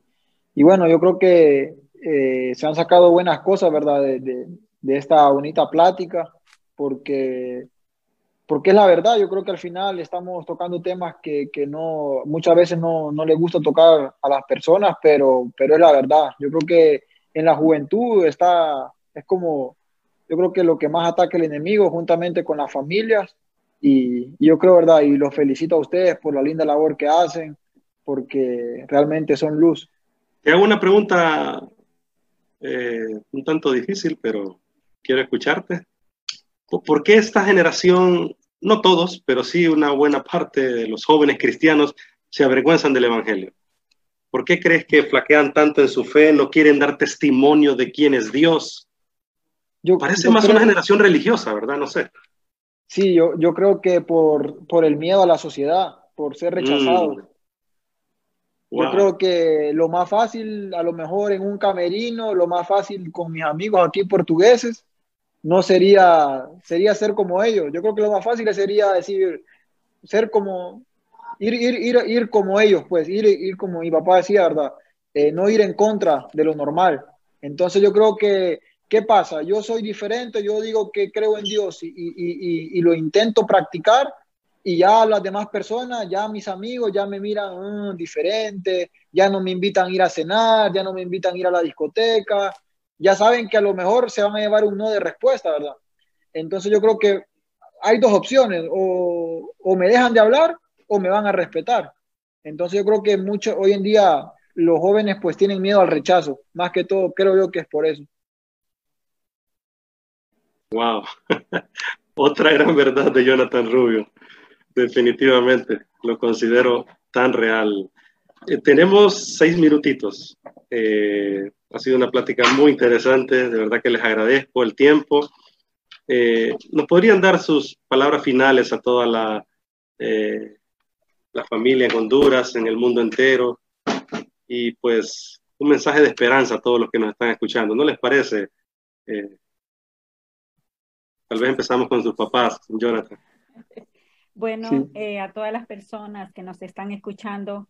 y bueno, yo creo que eh, se han sacado buenas cosas, ¿verdad? De, de, de, esta bonita plática, porque, porque es la verdad, yo creo que al final estamos tocando temas que, que no, muchas veces no, no les gusta tocar a las personas, pero, pero es la verdad. Yo creo que en la juventud está, es como, yo creo que lo que más ataca el enemigo juntamente con las familias y, y yo creo, ¿verdad? Y los felicito a ustedes por la linda labor que hacen, porque realmente son luz. Te hago una pregunta eh, un tanto difícil, pero quiero escucharte. ¿Por qué esta generación, no todos, pero sí una buena parte de los jóvenes cristianos se avergüenzan del Evangelio? ¿Por qué crees que flaquean tanto en su fe, no quieren dar testimonio de quién es Dios? Yo, Parece yo más creo... una generación religiosa, ¿verdad? No sé. Sí, yo, yo creo que por, por el miedo a la sociedad, por ser rechazados. Mm. Wow. Yo creo que lo más fácil, a lo mejor en un camerino, lo más fácil con mis amigos aquí portugueses, no sería, sería ser como ellos. Yo creo que lo más fácil sería decir, ser como, ir, ir, ir, ir como ellos, pues, ir, ir como mi papá decía, ¿verdad? Eh, no ir en contra de lo normal. Entonces yo creo que, ¿qué pasa? Yo soy diferente, yo digo que creo en Dios y, y, y, lo intento practicar y ya las demás personas, ya mis amigos ya me miran mmm, diferente, ya no me invitan a ir a cenar, ya no me invitan a ir a la discoteca, ya saben que a lo mejor se van a llevar un no de respuesta, ¿verdad? Entonces yo creo que hay dos opciones, o, me dejan de hablar o me van a respetar. Entonces yo creo que mucho, hoy en día los jóvenes pues tienen miedo al rechazo, más que todo creo yo que es por eso. Wow, otra gran verdad de Jonathan Rubio. Definitivamente, lo considero tan real. Eh, tenemos seis minutitos. Eh, ha sido una plática muy interesante, de verdad que les agradezco el tiempo. Eh, ¿Nos podrían dar sus palabras finales a toda la, eh, la familia en Honduras, en el mundo entero? Y pues un mensaje de esperanza a todos los que nos están escuchando. ¿No les parece? Eh, tal vez empezamos con sus papás, Jonathan. Bueno, sí. eh, a todas las personas que nos están escuchando,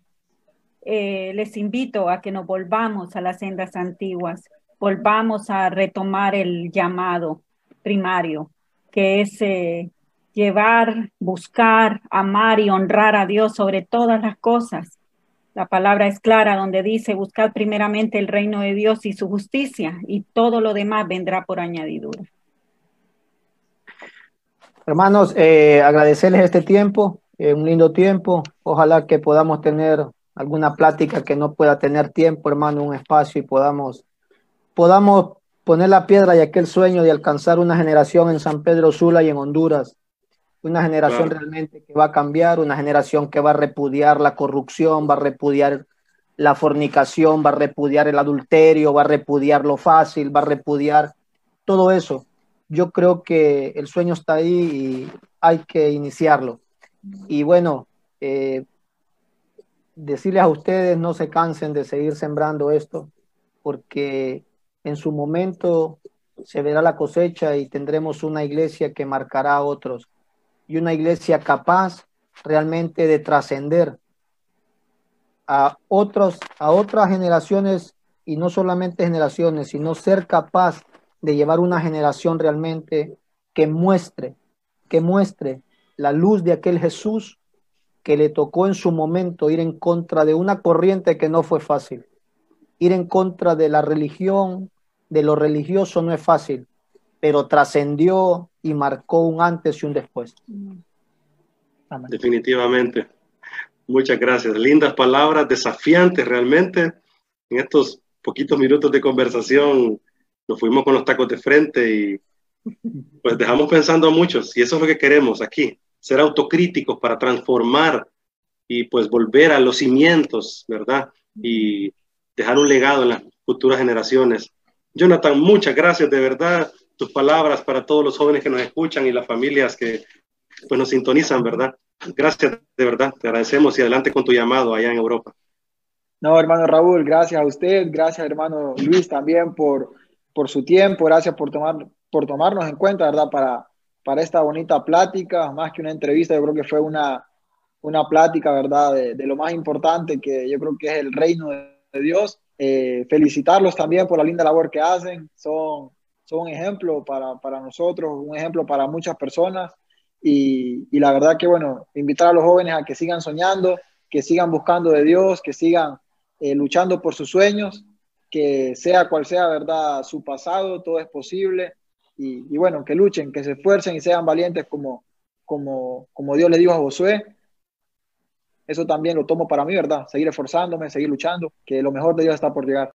eh, les invito a que nos volvamos a las sendas antiguas, volvamos a retomar el llamado primario, que es eh, llevar, buscar, amar y honrar a Dios sobre todas las cosas. La palabra es clara donde dice, buscar primeramente el reino de Dios y su justicia y todo lo demás vendrá por añadidura. Hermanos, eh, agradecerles este tiempo, eh, un lindo tiempo. Ojalá que podamos tener alguna plática que no pueda tener tiempo, hermano, un espacio y podamos, podamos poner la piedra y aquel sueño de alcanzar una generación en San Pedro Sula y en Honduras. Una generación claro. realmente que va a cambiar, una generación que va a repudiar la corrupción, va a repudiar la fornicación, va a repudiar el adulterio, va a repudiar lo fácil, va a repudiar todo eso yo creo que el sueño está ahí y hay que iniciarlo. Y bueno, eh, decirles a ustedes no se cansen de seguir sembrando esto, porque en su momento se verá la cosecha y tendremos una iglesia que marcará a otros y una iglesia capaz realmente de trascender a otros a otras generaciones y no solamente generaciones, sino ser capaz de llevar una generación realmente que muestre, que muestre la luz de aquel Jesús que le tocó en su momento ir en contra de una corriente que no fue fácil. Ir en contra de la religión, de lo religioso no es fácil, pero trascendió y marcó un antes y un después. Definitivamente. Muchas gracias. Lindas palabras, desafiantes realmente en estos poquitos minutos de conversación nos fuimos con los tacos de frente y pues dejamos pensando a muchos y eso es lo que queremos aquí, ser autocríticos para transformar y pues volver a los cimientos, ¿verdad? Y dejar un legado en las futuras generaciones. Jonathan, muchas gracias de verdad. Tus palabras para todos los jóvenes que nos escuchan y las familias que pues nos sintonizan, ¿verdad? Gracias de verdad, te agradecemos y adelante con tu llamado allá en Europa. No, hermano Raúl, gracias a usted, gracias hermano Luis también por, por su tiempo, gracias por, tomar, por tomarnos en cuenta, ¿verdad? Para, para esta bonita plática, más que una entrevista, yo creo que fue una, una plática, ¿verdad? De, lo más importante que yo creo que es el reino de, Dios. Eh, felicitarlos también por la linda labor que hacen, son, son un ejemplo para, para nosotros, un ejemplo para muchas personas. Y, y, la verdad que, bueno, invitar a los jóvenes a que sigan soñando, que sigan buscando de Dios, que sigan eh, luchando por sus sueños, que sea cual sea, ¿verdad? Su pasado, todo es posible. Y, bueno, que luchen, que se esfuercen y sean valientes como, como, como Dios le dijo a Josué. Eso también lo tomo para mí, ¿verdad? Seguir esforzándome, seguir luchando, que lo mejor de Dios está por llegar.